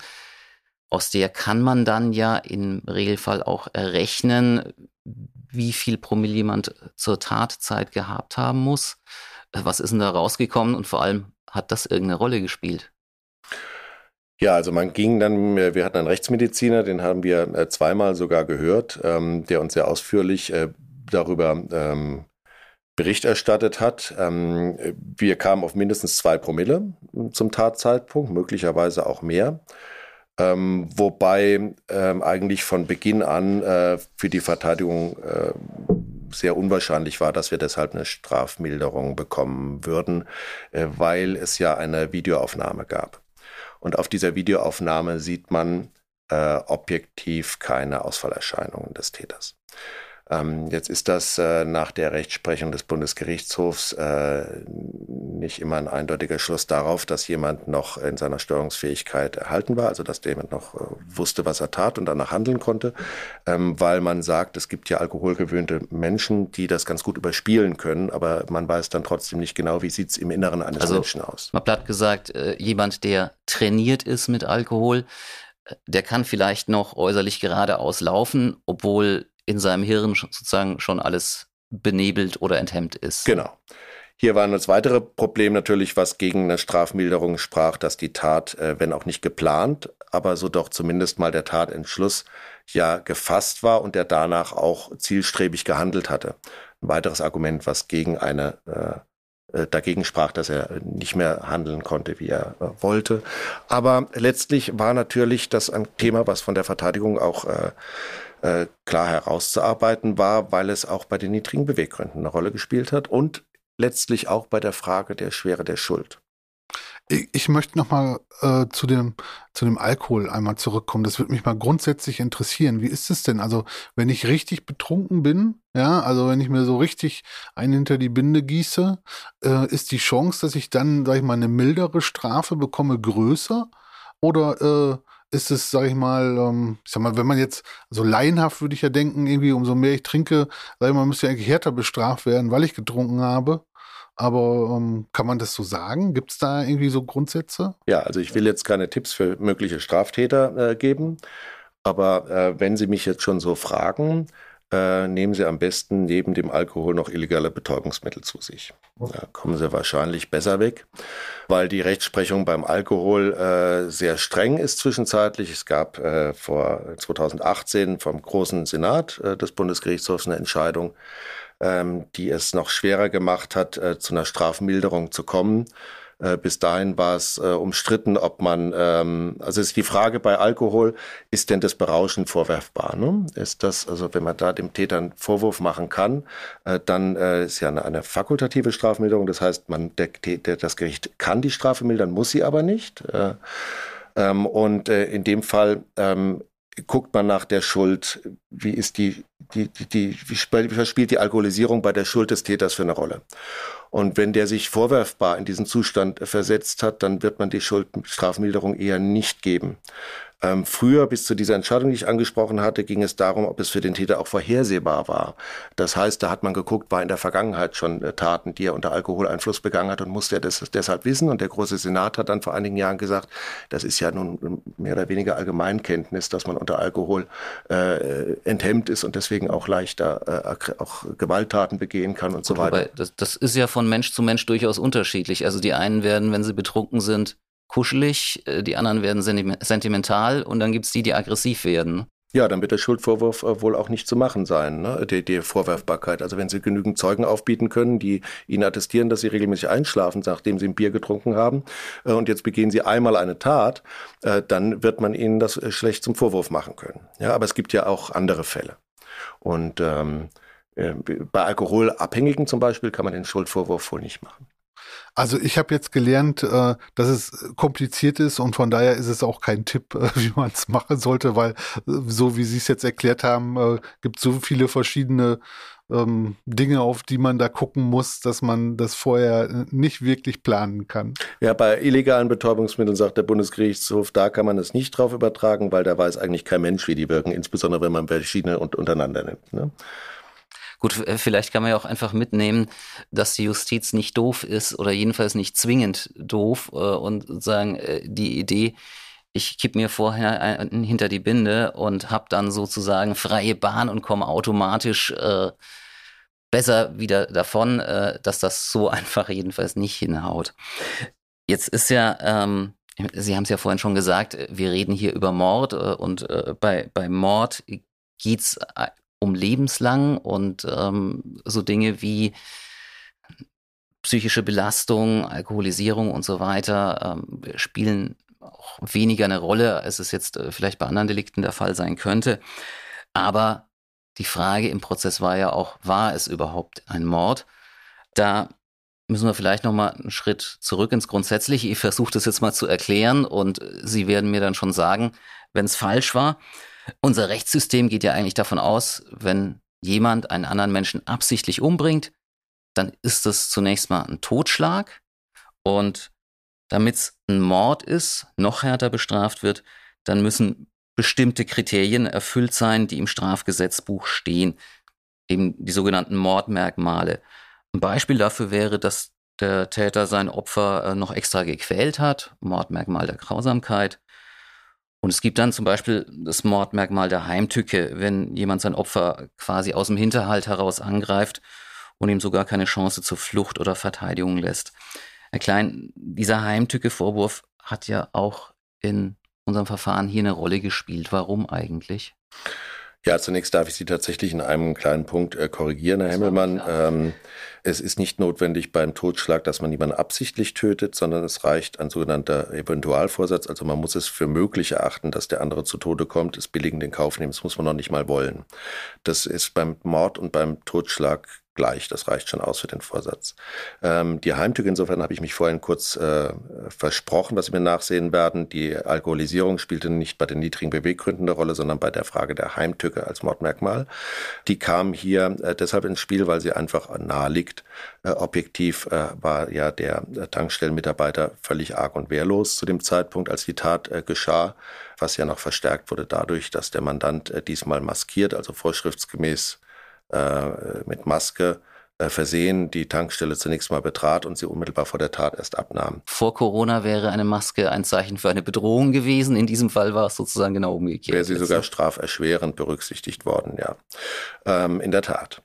Aus der kann man dann ja im Regelfall auch errechnen, wie viel Promille jemand zur Tatzeit gehabt haben muss. Äh, was ist denn da rausgekommen und vor allem hat das irgendeine Rolle gespielt? Ja, also man ging dann, wir hatten einen Rechtsmediziner, den haben wir äh, zweimal sogar gehört, ähm, der uns sehr ausführlich äh, darüber ähm, Bericht erstattet hat. Ähm, wir kamen auf mindestens zwei Promille zum Tatzeitpunkt, möglicherweise auch mehr. Ähm, wobei ähm, eigentlich von Beginn an äh, für die Verteidigung äh, sehr unwahrscheinlich war, dass wir deshalb eine Strafmilderung bekommen würden, äh, weil es ja eine Videoaufnahme gab. Und auf dieser Videoaufnahme sieht man äh, objektiv keine Ausfallerscheinungen des Täters. Ähm, jetzt ist das äh, nach der Rechtsprechung des Bundesgerichtshofs äh, nicht immer ein eindeutiger Schluss darauf, dass jemand noch in seiner Steuerungsfähigkeit erhalten war, also dass jemand noch äh, wusste, was er tat und danach handeln konnte, ähm, weil man sagt, es gibt ja alkoholgewöhnte Menschen, die das ganz gut überspielen können, aber man weiß dann trotzdem nicht genau, wie sieht es im Inneren eines also, Menschen aus. Mal platt gesagt, äh, jemand, der trainiert ist mit Alkohol, äh, der kann vielleicht noch äußerlich geradeaus laufen, obwohl in seinem Hirn sozusagen schon alles benebelt oder enthemmt ist. Genau. Hier war das weitere Problem natürlich, was gegen eine Strafmilderung sprach, dass die Tat, äh, wenn auch nicht geplant, aber so doch zumindest mal der Tatentschluss ja gefasst war und der danach auch zielstrebig gehandelt hatte. Ein weiteres Argument, was gegen eine äh, dagegen sprach, dass er nicht mehr handeln konnte, wie er äh, wollte. Aber letztlich war natürlich das ein Thema, was von der Verteidigung auch äh, äh, klar herauszuarbeiten war, weil es auch bei den niedrigen Beweggründen eine Rolle gespielt hat und letztlich auch bei der Frage der Schwere der Schuld. Ich, ich möchte noch mal äh, zu dem zu dem Alkohol einmal zurückkommen. Das würde mich mal grundsätzlich interessieren. Wie ist es denn? Also wenn ich richtig betrunken bin, ja, also wenn ich mir so richtig einen hinter die Binde gieße, äh, ist die Chance, dass ich dann, sag ich mal, eine mildere Strafe bekomme, größer? Oder äh, ist es, sag ich mal, ähm, ich sag mal, wenn man jetzt so laienhaft würde ich ja denken, irgendwie umso mehr ich trinke, sag ich mal, müsste ich eigentlich härter bestraft werden, weil ich getrunken habe. Aber ähm, kann man das so sagen? Gibt es da irgendwie so Grundsätze? Ja, also ich will jetzt keine Tipps für mögliche Straftäter äh, geben. Aber äh, wenn Sie mich jetzt schon so fragen, äh, nehmen Sie am besten neben dem Alkohol noch illegale Betäubungsmittel zu sich. Da kommen Sie wahrscheinlich besser weg, weil die Rechtsprechung beim Alkohol äh, sehr streng ist zwischenzeitlich. Es gab äh, vor 2018 vom Großen Senat äh, des Bundesgerichtshofs eine Entscheidung, ähm, die es noch schwerer gemacht hat, äh, zu einer Strafmilderung zu kommen. Äh, bis dahin war es äh, umstritten, ob man, ähm, also ist die Frage bei Alkohol, ist denn das Berauschen vorwerfbar? Ne? Ist das, also wenn man da dem Täter einen Vorwurf machen kann, äh, dann äh, ist ja eine, eine, fakultative Strafmilderung. Das heißt, man, der, der, das Gericht kann die Strafe mildern, muss sie aber nicht. Äh, ähm, und äh, in dem Fall ähm, guckt man nach der Schuld, wie ist die, die, die, die wie spielt die Alkoholisierung bei der Schuld des Täters für eine Rolle? Und wenn der sich vorwerfbar in diesen Zustand versetzt hat, dann wird man die Schuldstrafmilderung eher nicht geben. Ähm, früher, bis zu dieser Entscheidung, die ich angesprochen hatte, ging es darum, ob es für den Täter auch vorhersehbar war. Das heißt, da hat man geguckt, war in der Vergangenheit schon äh, Taten, die er unter Alkoholeinfluss begangen hat und musste er das deshalb wissen. Und der große Senat hat dann vor einigen Jahren gesagt, das ist ja nun mehr oder weniger Allgemeinkenntnis, dass man unter Alkohol äh, enthemmt ist und deswegen auch leichter äh, auch Gewalttaten begehen kann und so weiter. Das, das ist ja von Mensch zu Mensch durchaus unterschiedlich. Also die einen werden, wenn sie betrunken sind, kuschelig, äh, die anderen werden sentimental und dann gibt es die, die aggressiv werden. Ja, dann wird der Schuldvorwurf äh, wohl auch nicht zu machen sein, ne? die, die Vorwerfbarkeit. Also wenn Sie genügend Zeugen aufbieten können, die Ihnen attestieren, dass Sie regelmäßig einschlafen, nachdem Sie ein Bier getrunken haben, äh, und jetzt begehen Sie einmal eine Tat, dann wird man Ihnen das schlecht zum Vorwurf machen können. Ja, aber es gibt ja auch andere Fälle. Und ähm, bei Alkoholabhängigen zum Beispiel kann man den Schuldvorwurf wohl nicht machen. Also ich habe jetzt gelernt, äh, dass es kompliziert ist und von daher ist es auch kein Tipp, äh, wie man es machen sollte, weil äh, so wie Sie es jetzt erklärt haben, äh, gibt so viele verschiedene ähm, Dinge, auf die man da gucken muss, dass man das vorher nicht wirklich planen kann. Ja, bei illegalen Betäubungsmitteln sagt der Bundesgerichtshof, da kann man es nicht drauf übertragen, weil da weiß eigentlich kein Mensch, wie die wirken, insbesondere wenn man verschiedene und untereinander nimmt. Ne? Gut, äh, vielleicht kann man ja auch einfach mitnehmen, dass die Justiz nicht doof ist oder jedenfalls nicht zwingend doof äh, und sagen, äh, die Idee, ich kipp mir vorher ein, hinter die Binde und habe dann sozusagen freie Bahn und komme automatisch äh, besser wieder davon, äh, dass das so einfach jedenfalls nicht hinhaut. Jetzt ist ja, ähm, Sie haben es ja vorhin schon gesagt, wir reden hier über Mord äh, und bei, bei Mord geht's um lebenslang und ähm, so Dinge wie psychische Belastung, Alkoholisierung und so weiter ähm, spielen auch weniger eine Rolle, als es jetzt äh, vielleicht bei anderen Delikten der Fall sein könnte. Aber die Frage im Prozess war ja auch, war es überhaupt ein Mord? Da müssen wir vielleicht noch mal einen Schritt zurück ins Grundsätzliche. Ich versuche das jetzt mal zu erklären und Sie werden mir dann schon sagen, wenn es falsch war. Unser Rechtssystem geht ja eigentlich davon aus, wenn jemand einen anderen Menschen absichtlich umbringt, dann ist das zunächst mal ein Totschlag. Und damit es ein Mord ist, noch härter bestraft wird, dann müssen bestimmte Kriterien erfüllt sein, die im Strafgesetzbuch stehen. Eben die sogenannten Mordmerkmale. Ein Beispiel dafür wäre, dass der Täter sein Opfer äh, noch extra gequält hat, Mordmerkmal der Grausamkeit. Und es gibt dann zum Beispiel das Mordmerkmal der Heimtücke, wenn jemand sein Opfer quasi aus dem Hinterhalt heraus angreift und ihm sogar keine Chance zur Flucht oder Verteidigung lässt. Herr Klein, dieser Heimtücke-Vorwurf hat ja auch in unserem Verfahren hier eine Rolle gespielt. Warum eigentlich? Ja, zunächst darf ich Sie tatsächlich in einem kleinen Punkt äh, korrigieren, Herr Himmelmann. Ähm, es ist nicht notwendig beim Totschlag, dass man jemanden absichtlich tötet, sondern es reicht ein sogenannter Eventualvorsatz. Also man muss es für möglich erachten, dass der andere zu Tode kommt, es billigend in Kauf nehmen. Das muss man noch nicht mal wollen. Das ist beim Mord und beim Totschlag gleich. Das reicht schon aus für den Vorsatz. Ähm, die Heimtücke, insofern habe ich mich vorhin kurz äh, versprochen, was Sie mir nachsehen werden. Die Alkoholisierung spielte nicht bei den niedrigen Beweggründen eine Rolle, sondern bei der Frage der Heimtücke als Mordmerkmal. Die kam hier äh, deshalb ins Spiel, weil sie einfach nahe liegt. Äh, objektiv äh, war ja der Tankstellenmitarbeiter völlig arg und wehrlos zu dem Zeitpunkt, als die Tat äh, geschah, was ja noch verstärkt wurde dadurch, dass der Mandant äh, diesmal maskiert, also vorschriftsgemäß äh, mit Maske äh, versehen die Tankstelle zunächst mal betrat und sie unmittelbar vor der Tat erst abnahm. Vor Corona wäre eine Maske ein Zeichen für eine Bedrohung gewesen. In diesem Fall war es sozusagen genau umgekehrt. Wäre sie sogar straferschwerend berücksichtigt worden, ja. Ähm, in der Tat.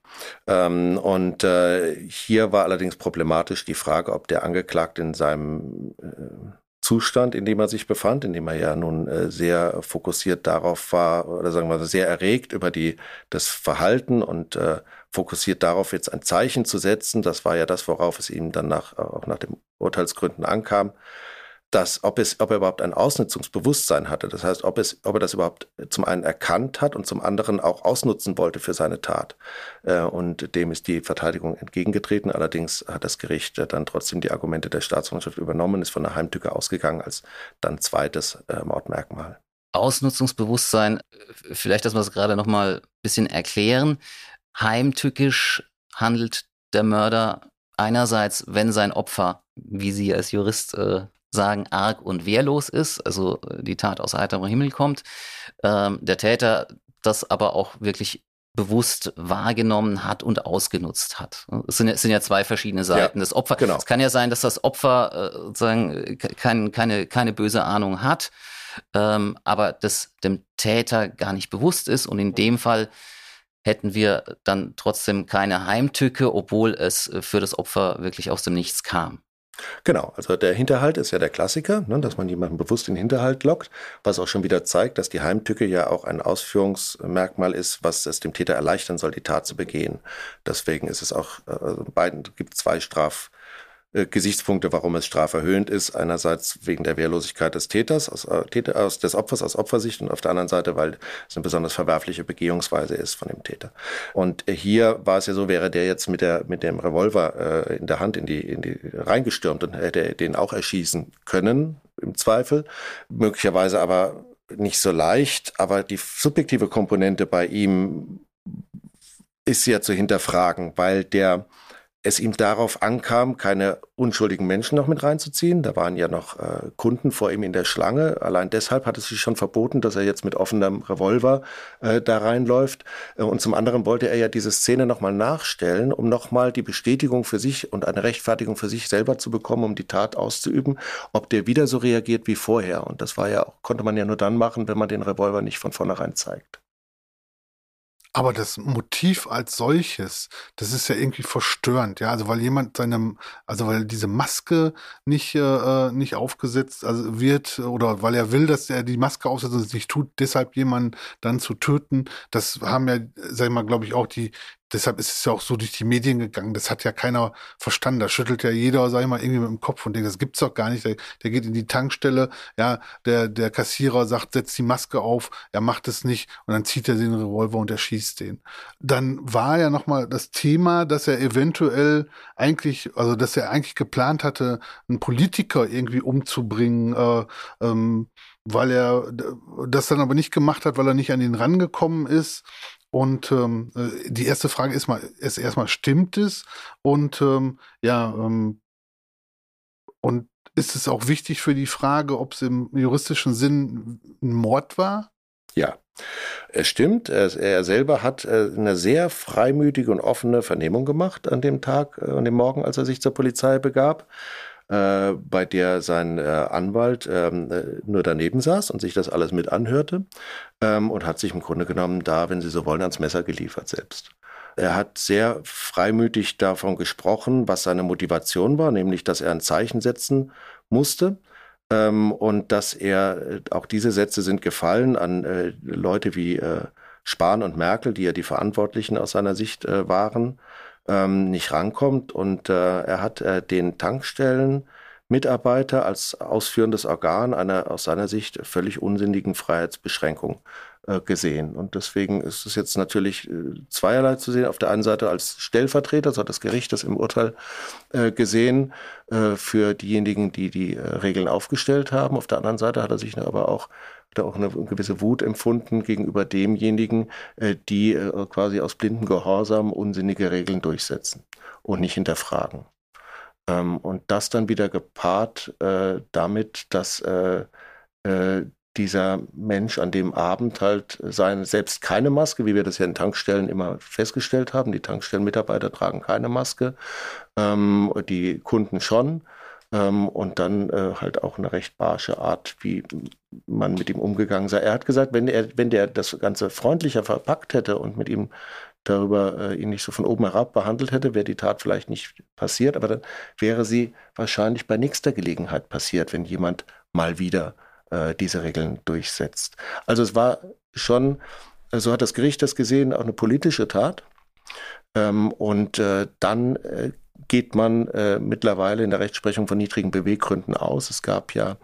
Ähm, und äh, hier war allerdings problematisch die Frage, ob der Angeklagte in seinem äh, Zustand, in dem er sich befand, in dem er ja nun äh, sehr fokussiert darauf war, oder sagen wir sehr erregt über die, das Verhalten und äh, fokussiert darauf, jetzt ein Zeichen zu setzen. Das war ja das, worauf es ihm dann nach, auch nach den Urteilsgründen ankam dass, ob, es, ob er überhaupt ein Ausnutzungsbewusstsein hatte. Das heißt, ob, es, ob er das überhaupt zum einen erkannt hat und zum anderen auch ausnutzen wollte für seine Tat. Äh, und dem ist die Verteidigung entgegengetreten. Allerdings hat das Gericht dann trotzdem die Argumente der Staatsanwaltschaft übernommen, ist von der Heimtücke ausgegangen als dann zweites äh, Mordmerkmal. Ausnutzungsbewusstsein, vielleicht, dass wir es gerade noch mal ein bisschen erklären. Heimtückisch handelt der Mörder einerseits, wenn sein Opfer, wie Sie als Jurist äh, sagen, arg und wehrlos ist, also äh, die Tat aus heiterem Himmel kommt. Ähm, der Täter das aber auch wirklich bewusst wahrgenommen hat und ausgenutzt hat. Es sind, es sind ja zwei verschiedene Seiten. Ja, das Opfer, genau. es kann ja sein, dass das Opfer äh, sozusagen kein, keine, keine böse Ahnung hat, ähm, aber das dem Täter gar nicht bewusst ist. Und in dem Fall hätten wir dann trotzdem keine Heimtücke, obwohl es für das Opfer wirklich aus dem Nichts kam. Genau, also der Hinterhalt ist ja der Klassiker, ne, dass man jemanden bewusst in den Hinterhalt lockt, was auch schon wieder zeigt, dass die Heimtücke ja auch ein Ausführungsmerkmal ist, was es dem Täter erleichtern soll, die Tat zu begehen. Deswegen ist es auch, äh, beiden gibt zwei Straf äh, Gesichtspunkte, warum es straferhöhend ist. Einerseits wegen der Wehrlosigkeit des Täters, aus, äh, Täter, aus des Opfers aus Opfersicht und auf der anderen Seite, weil es eine besonders verwerfliche Begehungsweise ist von dem Täter. Und äh, hier war es ja so, wäre der jetzt mit der mit dem Revolver äh, in der Hand in die in die reingestürmt und hätte den auch erschießen können im Zweifel, möglicherweise aber nicht so leicht, aber die subjektive Komponente bei ihm ist ja zu hinterfragen, weil der es ihm darauf ankam, keine unschuldigen Menschen noch mit reinzuziehen. Da waren ja noch äh, Kunden vor ihm in der Schlange. Allein deshalb hat es sich schon verboten, dass er jetzt mit offenem Revolver äh, da reinläuft. Äh, und zum anderen wollte er ja diese Szene nochmal nachstellen, um nochmal die Bestätigung für sich und eine Rechtfertigung für sich selber zu bekommen, um die Tat auszuüben, ob der wieder so reagiert wie vorher. Und das war ja, konnte man ja nur dann machen, wenn man den Revolver nicht von vornherein zeigt. Aber das Motiv als solches, das ist ja irgendwie verstörend, ja. Also weil jemand seinem, also weil diese Maske nicht, äh, nicht aufgesetzt also wird oder weil er will, dass er die Maske aufsetzt und es nicht tut, deshalb jemanden dann zu töten, das haben ja, sag ich mal, glaube ich, auch die, deshalb ist es ja auch so durch die Medien gegangen. Das hat ja keiner verstanden. Da schüttelt ja jeder, sag ich mal, irgendwie mit dem Kopf und denkt, das gibt's doch gar nicht. Der, der geht in die Tankstelle, ja, der, der Kassierer sagt, setz die Maske auf, er macht es nicht und dann zieht er den Revolver und er schießt den. Dann war ja nochmal das Thema, dass er eventuell eigentlich, also dass er eigentlich geplant hatte, einen Politiker irgendwie umzubringen, äh, ähm, weil er das dann aber nicht gemacht hat, weil er nicht an ihn rangekommen ist. Und ähm, äh, die erste Frage ist mal, ist erstmal, stimmt es? Und ähm, ja, ähm, und ist es auch wichtig für die Frage, ob es im juristischen Sinn ein Mord war? Ja, es stimmt. Er, er selber hat äh, eine sehr freimütige und offene Vernehmung gemacht an dem Tag, äh, an dem Morgen, als er sich zur Polizei begab äh, bei der sein äh, Anwalt ähm, äh, nur daneben saß und sich das alles mit anhörte ähm, und hat sich im Grunde genommen da, wenn Sie so wollen, ans Messer geliefert selbst. Er hat sehr freimütig davon gesprochen, was seine Motivation war, nämlich dass er ein Zeichen setzen musste Ähm, und dass er, äh, auch diese Sätze sind gefallen an äh, Leute wie äh, Spahn und Merkel, die ja die Verantwortlichen aus seiner Sicht waren, ähm, nicht rankommt. Und äh, er hat äh, den Tankstellen Mitarbeiter als ausführendes Organ einer aus seiner Sicht völlig unsinnigen Freiheitsbeschränkung äh, gesehen. Und deswegen ist es jetzt natürlich äh, zweierlei zu sehen. Auf der einen Seite als Stellvertreter, so hat das Gericht das im Urteil äh, gesehen, für diejenigen, die die Regeln aufgestellt haben. Auf der anderen Seite hat er sich aber auch da auch eine gewisse Wut empfunden gegenüber demjenigen, die quasi aus blindem Gehorsam unsinnige Regeln durchsetzen und nicht hinterfragen. Ähm, und das dann wieder gepaart damit, dass dieser Mensch an dem Abend halt seine, selbst keine Maske, wie wir das ja in Tankstellen immer festgestellt haben. Die Tankstellenmitarbeiter tragen keine Maske, ähm, die Kunden schon. Ähm, und dann äh, halt auch eine recht barsche Art, wie man mit ihm umgegangen sei. Er hat gesagt, wenn er, wenn der das Ganze freundlicher verpackt hätte und mit ihm darüber äh, ihn nicht so von oben herab behandelt hätte, wäre die Tat vielleicht nicht passiert, aber dann wäre sie wahrscheinlich bei nächster Gelegenheit passiert, wenn jemand mal wieder äh, diese Regeln durchsetzt. Also es war schon, so hat das Gericht das gesehen, auch eine politische Tat. Ähm, und äh, dann äh, geht man äh, mittlerweile in der Rechtsprechung von niedrigen Beweggründen aus. Es gab ja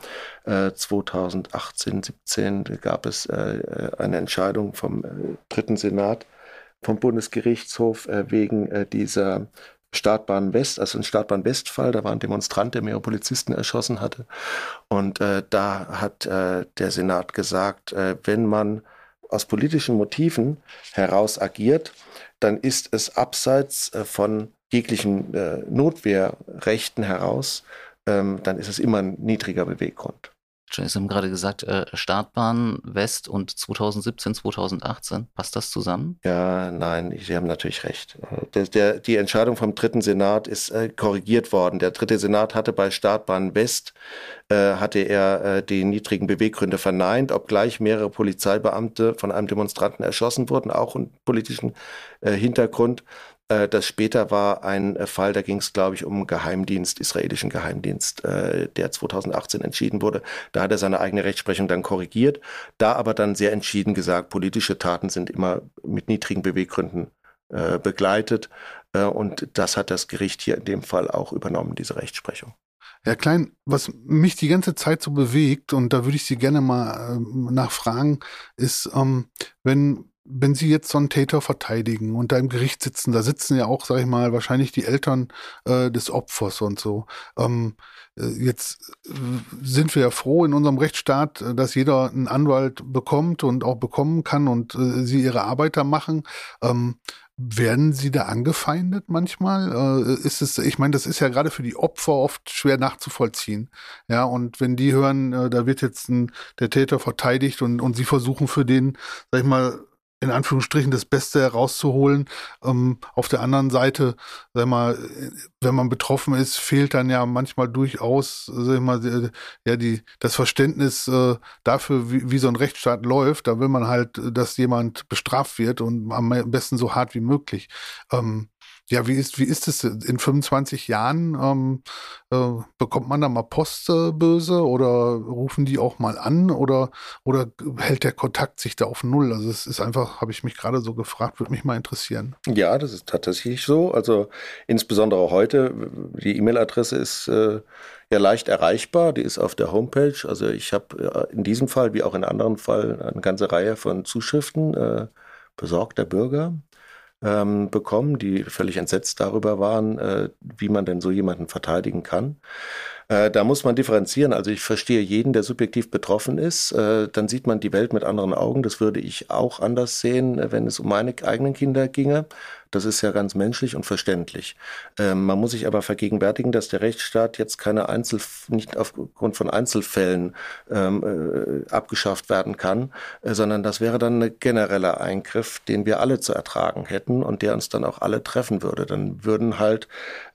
äh, 2018, 17 gab es äh, eine Entscheidung vom äh, dritten Senat vom Bundesgerichtshof äh, wegen äh, dieser Startbahn West, also ein Startbahn Westfall, da war ein Demonstrant, der mehrere Polizisten erschossen hatte. Und äh, da hat äh, der Senat gesagt, äh, wenn man aus politischen Motiven heraus agiert, dann ist es abseits äh, von jeglichen äh, Notwehrrechten heraus, ähm, dann ist es immer ein niedriger Beweggrund. Sie haben gerade gesagt, äh, Startbahn West und 2017, 2018. Passt das zusammen? Ja, nein, Sie haben natürlich recht. Äh, der, der, die Entscheidung vom dritten Senat ist äh, korrigiert worden. Der dritte Senat hatte bei Startbahn West äh, hatte er äh, die niedrigen Beweggründe verneint, obgleich mehrere Polizeibeamte von einem Demonstranten erschossen wurden, auch einen politischen äh, Hintergrund. Äh, das später war ein äh, Fall, da ging es, glaube ich, um Geheimdienst, israelischen Geheimdienst, äh, der 2018 entschieden wurde. Da hat er seine eigene Rechtsprechung dann korrigiert, da aber dann sehr entschieden gesagt, politische Taten sind immer mit niedrigen Beweggründen begleitet. und das hat das Gericht hier in dem Fall auch übernommen, diese Rechtsprechung. Herr Klein, was mich die ganze Zeit so bewegt, und da würde ich Sie gerne mal äh, nachfragen, ist, ähm, wenn wenn Sie jetzt so einen Täter verteidigen und da im Gericht sitzen, da sitzen ja auch, sag ich mal, wahrscheinlich die Eltern äh, des Opfers und so. Ähm, äh, jetzt äh, sind wir ja froh in unserem Rechtsstaat, äh, dass jeder einen Anwalt bekommt und auch bekommen kann und äh, sie ihre Arbeit da machen. Ähm, werden Sie da angefeindet manchmal? Äh, ist es, ich meine, das ist ja gerade für die Opfer oft schwer nachzuvollziehen. Ja, und wenn die hören, äh, da wird jetzt ein, der Täter verteidigt und, und sie versuchen für den, sag ich mal, in Anführungsstrichen das Beste herauszuholen. Ähm, auf der anderen Seite, sag mal, wenn man betroffen ist, fehlt dann ja manchmal durchaus, sag mal, ja, die, das Verständnis äh, dafür, wie, wie so ein Rechtsstaat läuft. Da will man halt, dass jemand bestraft wird und am besten so hart wie möglich. Ähm, ja, wie ist, wie ist es in 25 Jahren? Ähm, äh, bekommt man da mal Post äh, oder rufen die auch mal an oder, oder hält der Kontakt sich da auf Null? Also es ist einfach, habe ich mich gerade so gefragt, würde mich mal interessieren. Ja, das ist tatsächlich so. Also insbesondere heute, die E-Mail-Adresse ist äh, ja leicht erreichbar, die ist auf der Homepage. Also ich habe äh, in diesem Fall wie auch in anderen Fällen eine ganze Reihe von Zuschriften äh, besorgter Bürger ähm, bekommen, die völlig entsetzt darüber waren, äh, wie man denn so jemanden verteidigen kann. Äh, da muss man differenzieren. Also ich verstehe jeden, der subjektiv betroffen ist. Äh, dann sieht man die Welt mit anderen Augen. Das würde ich auch anders sehen, äh, wenn es um meine eigenen Kinder ginge. Das ist ja ganz menschlich und verständlich. Ähm, man muss sich aber vergegenwärtigen, dass der Rechtsstaat jetzt keine Einzel nicht aufgrund von Einzelfällen ähm, äh, abgeschafft werden kann, äh, sondern das wäre dann ein genereller Eingriff, den wir alle zu ertragen hätten und der uns dann auch alle treffen würde. Dann würden halt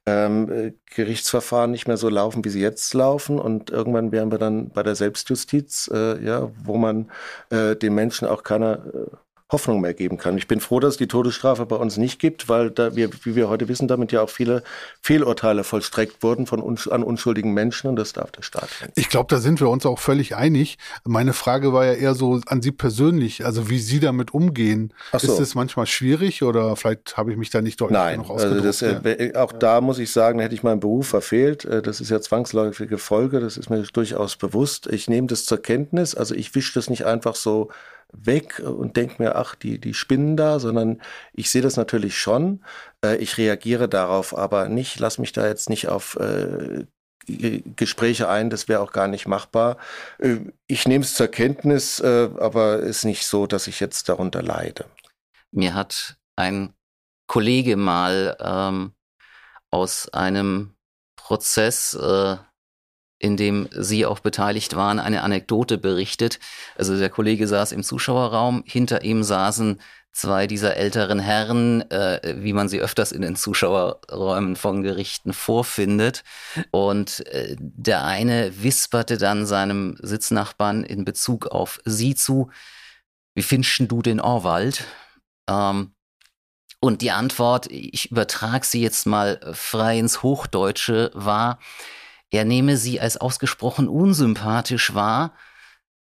ähm, äh, Gerichtsverfahren nicht mehr so laufen, wie sie jetzt laufen. Und irgendwann wären wir dann bei der Selbstjustiz, äh, ja, wo man äh, den Menschen auch keiner äh, Hoffnung mehr geben kann. Ich bin froh, dass es die Todesstrafe bei uns nicht gibt, weil da wir, wie wir heute wissen, damit ja auch viele Fehlurteile vollstreckt wurden von uns, an unschuldigen Menschen und das darf der Staat nicht. Ich glaube, da sind wir uns auch völlig einig. Meine Frage war ja eher so an Sie persönlich, also wie Sie damit umgehen. So. Ist es manchmal schwierig oder vielleicht habe ich mich da nicht deutlich Nein, genug ausgedrückt? Also das, äh, auch da muss ich sagen, hätte ich meinen Beruf verfehlt. Äh, das ist ja zwangsläufige Folge, das ist mir durchaus bewusst. Ich nehme das zur Kenntnis, also ich wische das nicht einfach so weg und denke mir, ach, die, die spinnen da, sondern ich sehe das natürlich schon. Äh, ich reagiere darauf aber nicht, lass mich da jetzt nicht auf äh, Gespräche ein, das wäre auch gar nicht machbar. Äh, ich nehme es zur Kenntnis, äh, aber ist nicht so, dass ich jetzt darunter leide. Mir hat ein Kollege mal ähm, aus einem Prozess äh, in dem Sie auch beteiligt waren, eine Anekdote berichtet. Also der Kollege saß im Zuschauerraum, hinter ihm saßen zwei dieser älteren Herren, äh, wie man sie öfters in den Zuschauerräumen von Gerichten vorfindet. Und äh, der eine wisperte dann seinem Sitznachbarn in Bezug auf Sie zu, wie findest du den Orwald? Ähm, und die Antwort, ich übertrage sie jetzt mal frei ins Hochdeutsche, war, er nehme sie als ausgesprochen unsympathisch wahr,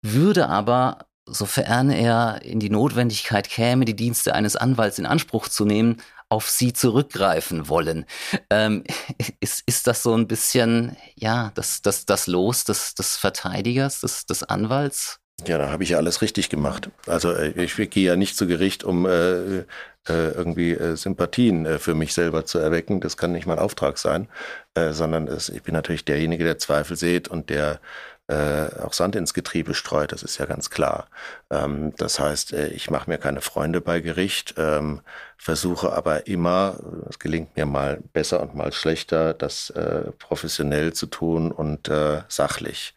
würde aber, sofern er in die Notwendigkeit käme, die Dienste eines Anwalts in Anspruch zu nehmen, auf sie zurückgreifen wollen. Ähm, ist, ist das so ein bisschen, ja, das, das, das Los des, des Verteidigers, des, des Anwalts? Ja, da habe ich ja alles richtig gemacht. Also äh, ich gehe ja nicht zu Gericht, um äh, äh, irgendwie äh, Sympathien für mich selber zu erwecken. Das kann nicht mein Auftrag sein, äh, sondern es, ich bin natürlich derjenige, der Zweifel sieht und der äh, auch Sand ins Getriebe streut. Das ist ja ganz klar. Ähm, das heißt, ich mache mir keine Freunde bei Gericht, ähm, versuche aber immer, es gelingt mir mal besser und mal schlechter, das professionell zu tun und sachlich.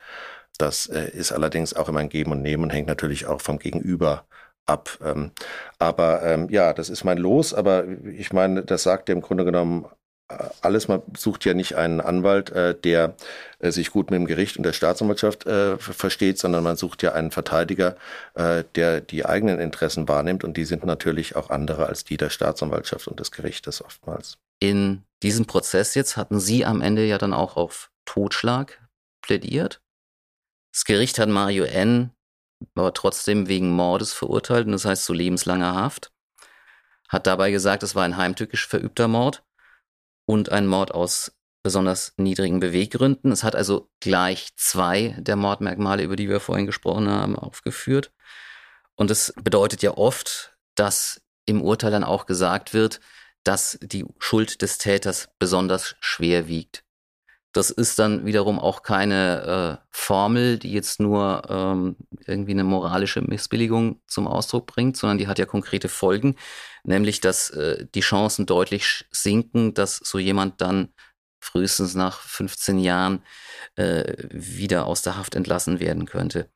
Das äh, ist allerdings auch immer ein Geben und Nehmen und hängt natürlich auch vom Gegenüber ab. Ähm, aber ähm, ja, das ist mein Los, aber ich meine, das sagt ja im Grunde genommen äh, alles. Man sucht ja nicht einen Anwalt, äh, der äh, sich gut mit dem Gericht und der Staatsanwaltschaft äh, versteht, sondern man sucht ja einen Verteidiger, äh, der die eigenen Interessen wahrnimmt und die sind natürlich auch andere als die der Staatsanwaltschaft und des Gerichtes oftmals. In diesem Prozess jetzt hatten Sie am Ende ja dann auch auf Totschlag plädiert. Das Gericht hat Mario N. aber trotzdem wegen Mordes verurteilt und das heißt zu lebenslanger Haft. Hat dabei gesagt, es war ein heimtückisch verübter Mord und ein Mord aus besonders niedrigen Beweggründen. Es hat also gleich zwei der Mordmerkmale, über die wir vorhin gesprochen haben, aufgeführt. Und es bedeutet ja oft, dass im Urteil dann auch gesagt wird, dass die Schuld des Täters besonders schwer wiegt. Das ist dann wiederum auch keine äh, Formel, die jetzt nur ähm, irgendwie eine moralische Missbilligung zum Ausdruck bringt, sondern die hat ja konkrete Folgen, nämlich dass äh, die Chancen deutlich sinken, dass so jemand dann frühestens nach 15 Jahren äh, wieder aus der Haft entlassen werden könnte.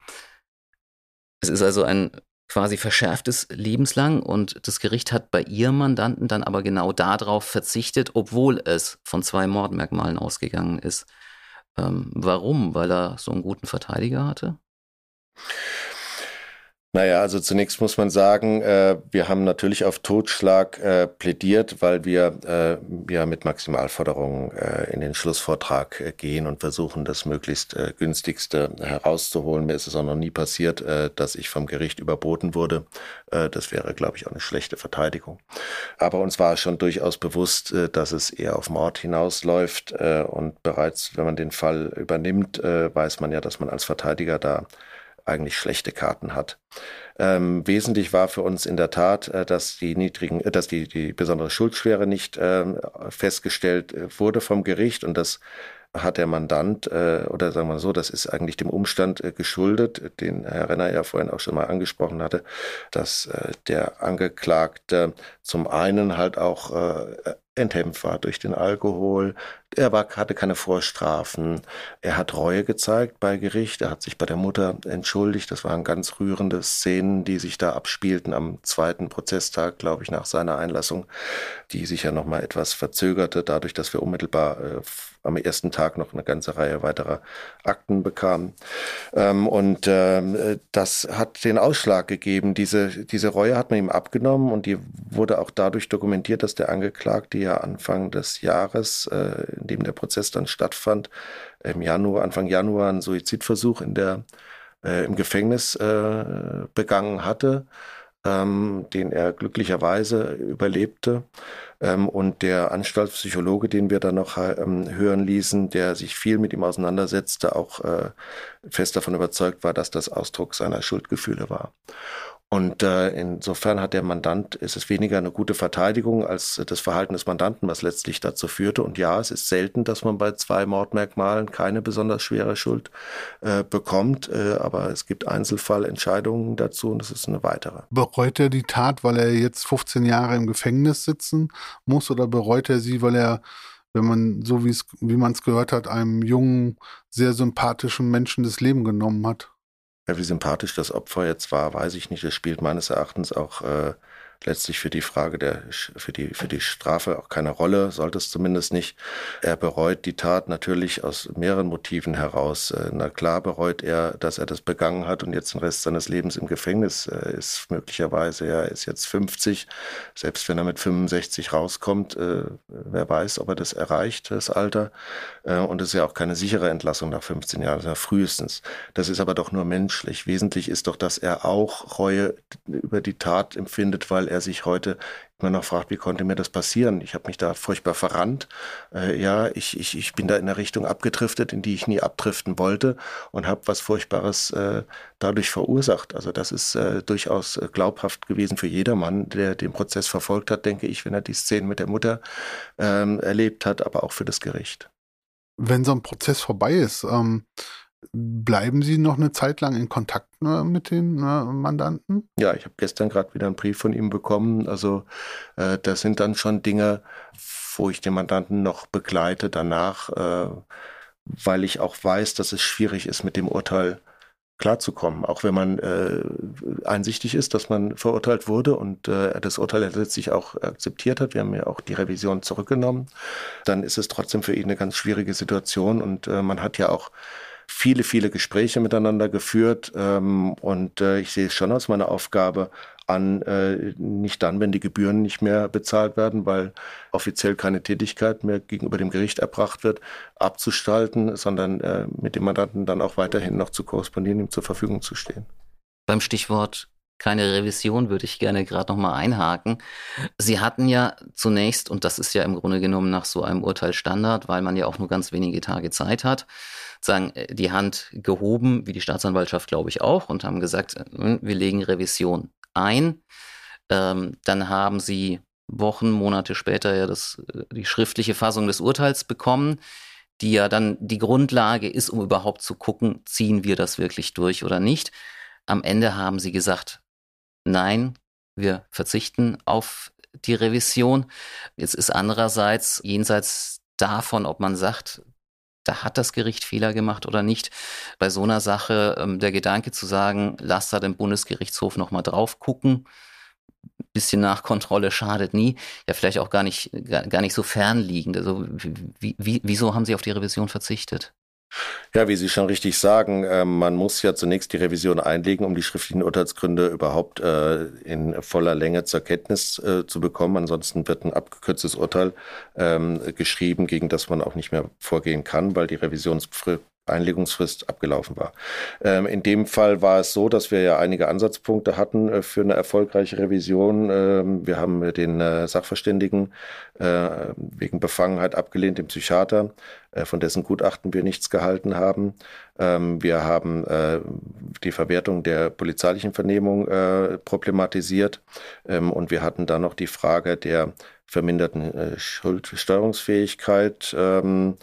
Es ist also ein quasi verschärftes lebenslang und das Gericht hat bei ihrem Mandanten dann aber genau darauf verzichtet, obwohl es von zwei Mordmerkmalen ausgegangen ist. Ähm, warum? Weil er so einen guten Verteidiger hatte? Naja, also zunächst muss man sagen, äh, wir haben natürlich auf Totschlag äh, plädiert, weil wir äh, ja mit Maximalforderungen äh, in den Schlussvortrag äh, gehen und versuchen, das möglichst äh, günstigste herauszuholen. Mir ist es auch noch nie passiert, dass ich vom Gericht überboten wurde. das wäre, glaube ich, auch eine schlechte Verteidigung. Aber uns war schon durchaus bewusst, dass es eher auf Mord hinausläuft. und bereits, wenn man den Fall übernimmt, weiß man ja, dass man als Verteidiger da eigentlich schlechte Karten hat. Ähm, wesentlich war für uns in der Tat, äh, dass die niedrigen, äh, dass die, die besondere Schuldschwere nicht äh, festgestellt wurde vom Gericht und das hat der Mandant, äh, oder sagen wir so, das ist eigentlich dem Umstand äh, geschuldet, den Herr Renner ja vorhin auch schon mal angesprochen hatte, dass äh, der Angeklagte zum einen halt auch äh, enthemmt war durch den Alkohol. Er war, hatte keine Vorstrafen. Er hat Reue gezeigt bei Gericht. Er hat sich bei der Mutter entschuldigt. Das waren ganz rührende Szenen, die sich da abspielten am zweiten Prozesstag, glaube ich, nach seiner Einlassung, die sich ja nochmal etwas verzögerte, dadurch, dass wir unmittelbar äh, am ersten Tag noch eine ganze Reihe weiterer Akten bekamen. Ähm, und äh, das hat den Ausschlag gegeben. Diese, diese Reue hat man ihm abgenommen und die wurde auch dadurch dokumentiert, dass der Angeklagte ja Anfang des Jahres, äh, in dem der Prozess dann stattfand, im Januar, Anfang Januar einen Suizidversuch in der, äh, im Gefängnis äh, begangen hatte, ähm, den er glücklicherweise überlebte. Ähm, und der Anstaltspsychologe, den wir dann noch ähm, hören ließen, der sich viel mit ihm auseinandersetzte, auch äh, fest davon überzeugt war, dass das Ausdruck seiner Schuldgefühle war. Und äh, insofern hat der Mandant, ist es weniger eine gute Verteidigung als das Verhalten des Mandanten, was letztlich dazu führte. Und ja, es ist selten, dass man bei zwei Mordmerkmalen keine besonders schwere Schuld äh, bekommt. Äh, aber es gibt Einzelfallentscheidungen dazu und das ist eine weitere. Bereut er die Tat, weil er jetzt 15 Jahre im Gefängnis sitzen muss oder bereut er sie, weil er wenn man so wie es wie man es gehört hat, einem jungen, sehr sympathischen Menschen das Leben genommen hat. Ja, wie sympathisch das Opfer jetzt war, weiß ich nicht. Es spielt meines Erachtens auch äh, letztlich für die Frage der, für die, für die Strafe auch keine Rolle, sollte es zumindest nicht. Er bereut die Tat natürlich aus mehreren Motiven heraus. Äh, na klar bereut er, dass er das begangen hat und jetzt den Rest seines Lebens im Gefängnis äh, ist, möglicherweise. Er ist jetzt 50. Selbst wenn er mit 65 rauskommt, äh, wer weiß, ob er das erreicht, das Alter. Und es ist ja auch keine sichere Entlassung nach 15 Jahren, ja frühestens. Das ist aber doch nur menschlich. Wesentlich ist doch, dass er auch Reue über die Tat empfindet, weil er sich heute immer noch fragt, wie konnte mir das passieren? Ich habe mich da furchtbar verrannt. Äh, ja, ich, ich, ich bin da in eine Richtung abgedriftet, in die ich nie abdriften wollte und habe was Furchtbares äh, dadurch verursacht. Also das ist äh, durchaus äh, glaubhaft gewesen für jedermann, der den Prozess verfolgt hat, denke ich, wenn er die Szenen mit der Mutter ähm, erlebt hat, aber auch für das Gericht. Wenn so ein Prozess vorbei ist, ähm, Bleiben Sie noch eine Zeit lang in Kontakt ne, mit den äh, Mandanten? Ja, ich habe gestern gerade wieder einen Brief von ihm bekommen. Also äh, das sind dann schon Dinge, wo ich den Mandanten noch begleite danach, äh, weil ich auch weiß, dass es schwierig ist, mit dem Urteil klarzukommen. Auch wenn man äh, einsichtig ist, dass man verurteilt wurde und äh, das Urteil letztlich auch akzeptiert hat. Wir haben ja auch die Revision zurückgenommen. Dann ist es trotzdem für ihn eine ganz schwierige Situation und äh, man hat ja auch viele, viele Gespräche miteinander geführt ähm, und äh, ich sehe es schon als meine Aufgabe an, äh, nicht dann, wenn die Gebühren nicht mehr bezahlt werden, weil offiziell keine Tätigkeit mehr gegenüber dem Gericht erbracht wird, abzustalten, sondern äh, mit dem Mandanten dann auch weiterhin noch zu korrespondieren, ihm zur Verfügung zu stehen. Beim Stichwort keine Revision würde ich gerne gerade nochmal einhaken. Sie hatten ja zunächst, und das ist ja im Grunde genommen nach so einem Urteil Standard, weil man ja auch nur ganz wenige Tage Zeit hat, sagen, äh, die Hand gehoben, wie die Staatsanwaltschaft, glaube ich, auch, und haben gesagt, äh, wir legen Revision ein. Ähm, dann haben sie Wochen, Monate später ja das, äh, die schriftliche Fassung des Urteils bekommen, die ja dann die Grundlage ist, um überhaupt zu gucken, ziehen wir das wirklich durch oder nicht. Am Ende haben sie gesagt, nein, wir verzichten auf die Revision. Jetzt ist andererseits jenseits davon, ob man sagt, da hat das Gericht Fehler gemacht oder nicht. Bei so einer Sache ähm, der Gedanke zu sagen, lass da den Bundesgerichtshof nochmal drauf gucken, bisschen Nachkontrolle schadet nie, ja vielleicht auch gar nicht, gar, gar nicht so fernliegend. Also wie, wie, wieso haben Sie auf die Revision verzichtet? Ja, wie Sie schon richtig sagen, äh, man muss ja zunächst die Revision einlegen, um die schriftlichen Urteilsgründe überhaupt äh, in voller Länge zur Kenntnis äh, zu bekommen. Ansonsten wird ein abgekürztes Urteil ähm, geschrieben, gegen das man auch nicht mehr vorgehen kann, weil die Revisionsfrist Einlegungsfrist abgelaufen war. Ähm, in dem Fall war es so, dass wir ja einige Ansatzpunkte hatten äh, für eine erfolgreiche Revision. Ähm, wir haben den äh, Sachverständigen äh, wegen Befangenheit abgelehnt, den Psychiater, äh, von dessen Gutachten wir nichts gehalten haben. Ähm, wir haben äh, die Verwertung der polizeilichen Vernehmung äh, problematisiert ähm, und wir hatten dann noch die Frage der verminderten äh, Schuldsteuerungsfähigkeit. Ähm,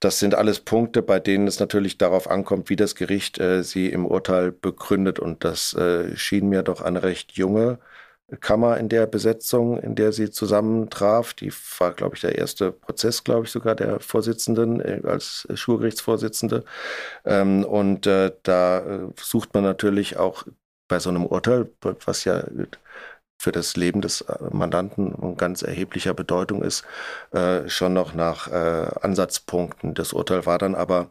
das sind alles Punkte, bei denen es natürlich darauf ankommt, wie das Gericht äh, sie im Urteil begründet. Und das äh, schien mir doch eine recht junge Kammer in der Besetzung, in der sie zusammentraf. Die war, glaube ich, der erste Prozess, glaube ich, sogar der Vorsitzenden als Schulgerichtsvorsitzende. Ähm, und da sucht man natürlich auch bei so einem Urteil, was ja für das Leben des äh, Mandanten von ganz erheblicher Bedeutung ist, äh, schon noch nach äh, Ansatzpunkten. Das Urteil war dann aber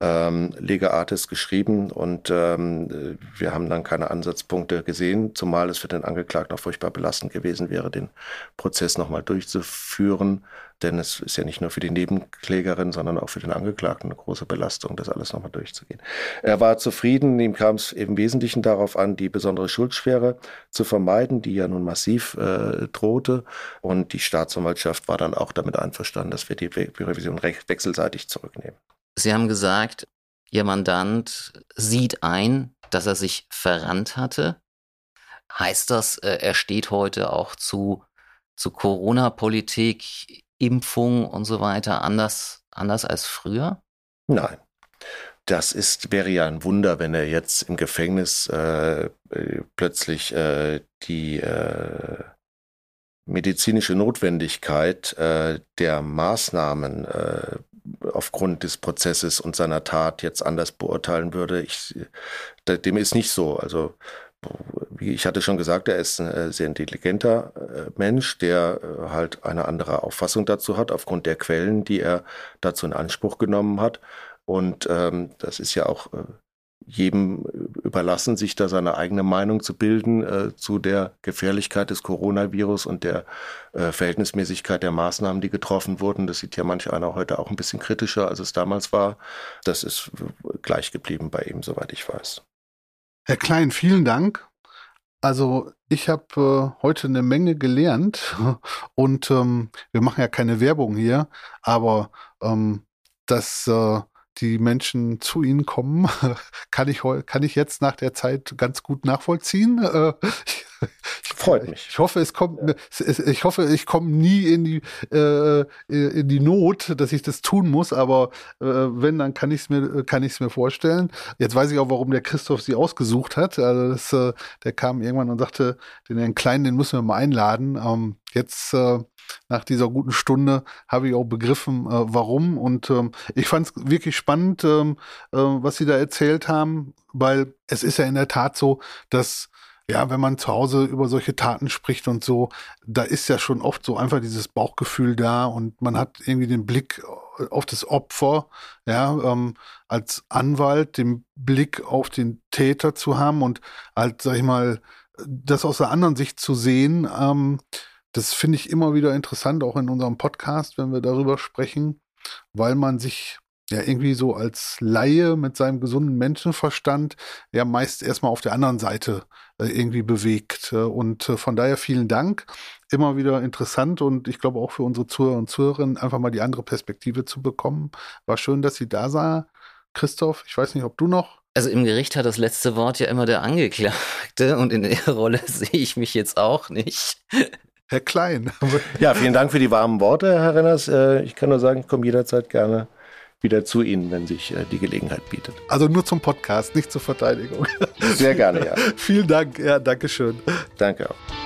ähm, Lega Artis geschrieben und ähm, wir haben dann keine Ansatzpunkte gesehen, zumal es für den Angeklagten auch furchtbar belastend gewesen wäre, den Prozess nochmal durchzuführen. Denn es ist ja nicht nur für die Nebenklägerin, sondern auch für den Angeklagten eine große Belastung, das alles nochmal durchzugehen. Er war zufrieden, ihm kam es im Wesentlichen darauf an, die besondere Schuldschwere zu vermeiden, die ja nun massiv äh, drohte. Und die Staatsanwaltschaft war dann auch damit einverstanden, dass wir die Revision wechselseitig zurücknehmen. Sie haben gesagt, Ihr Mandant sieht ein, dass er sich verrannt hatte. Heißt das, äh, er steht heute auch zu, zu Corona-Politik, Impfung und so weiter anders, anders als früher? Nein. Das ist, wäre ja ein Wunder, wenn er jetzt im Gefängnis äh, äh plötzlich äh, die äh, medizinische Notwendigkeit äh, der Maßnahmen äh, aufgrund des Prozesses und seiner Tat jetzt anders beurteilen würde. Ich, dem ist nicht so. Also wie ich hatte schon gesagt, er ist ein äh, sehr intelligenter äh, Mensch, der äh, halt eine andere Auffassung dazu hat, aufgrund der Quellen, die er dazu in Anspruch genommen hat. Und ähm, das ist ja auch jedem überlassen, sich da seine eigene Meinung zu bilden äh, zu der Gefährlichkeit des Coronavirus und der äh, Verhältnismäßigkeit der Maßnahmen, die getroffen wurden. Das sieht ja manch einer heute auch ein bisschen kritischer, als es damals war. Das ist gleich geblieben bei ihm, soweit ich weiß. Herr Klein, vielen Dank. Also ich habe äh, heute eine Menge gelernt und ähm, wir machen ja keine Werbung hier, aber ähm, das äh, die Menschen zu ihnen kommen, kann ich, kann ich jetzt nach der Zeit ganz gut nachvollziehen. Äh, Freut mich. Ich hoffe, es kommt, ja. ich hoffe, ich komme nie in die, äh, in die Not, dass ich das tun muss, aber äh, wenn, dann kann ich es mir, kann ich es mir vorstellen. Jetzt weiß ich auch, warum der Christoph sie ausgesucht hat. Also das, äh, der kam irgendwann und sagte, den Herrn Kleinen, den müssen wir mal einladen. Ähm, jetzt, äh, nach dieser guten Stunde habe ich auch begriffen, äh, warum. Und ähm, ich fand es wirklich spannend, ähm, äh, was Sie da erzählt haben, weil es ist ja in der Tat so, dass ja, wenn man zu Hause über solche Taten spricht und so, da ist ja schon oft so einfach dieses Bauchgefühl da und man hat irgendwie den Blick auf das Opfer, ja, ähm, als Anwalt den Blick auf den Täter zu haben und halt, sag ich mal, das aus der anderen Sicht zu sehen, ähm, das finde ich immer wieder interessant, auch in unserem Podcast, wenn wir darüber sprechen, weil man sich ja irgendwie so als Laie mit seinem gesunden Menschenverstand ja meist erstmal auf der anderen Seite äh, irgendwie bewegt. Und äh, von daher vielen Dank. Immer wieder interessant und ich glaube auch für unsere Zuhörer und Zuhörerinnen einfach mal die andere Perspektive zu bekommen. War schön, dass Sie da sah. Christoph, ich weiß nicht, ob du noch also im Gericht hat das letzte Wort ja immer der Angeklagte und in der Rolle sehe ich mich jetzt auch nicht. Herr Klein. ja, vielen Dank für die warmen Worte, Herr Renners. Äh, ich kann nur sagen, ich komme jederzeit gerne wieder zu Ihnen, wenn sich äh, die Gelegenheit bietet. Also nur zum Podcast, nicht zur Verteidigung. Sehr gerne, ja. Vielen Dank, ja, Dankeschön. Danke auch.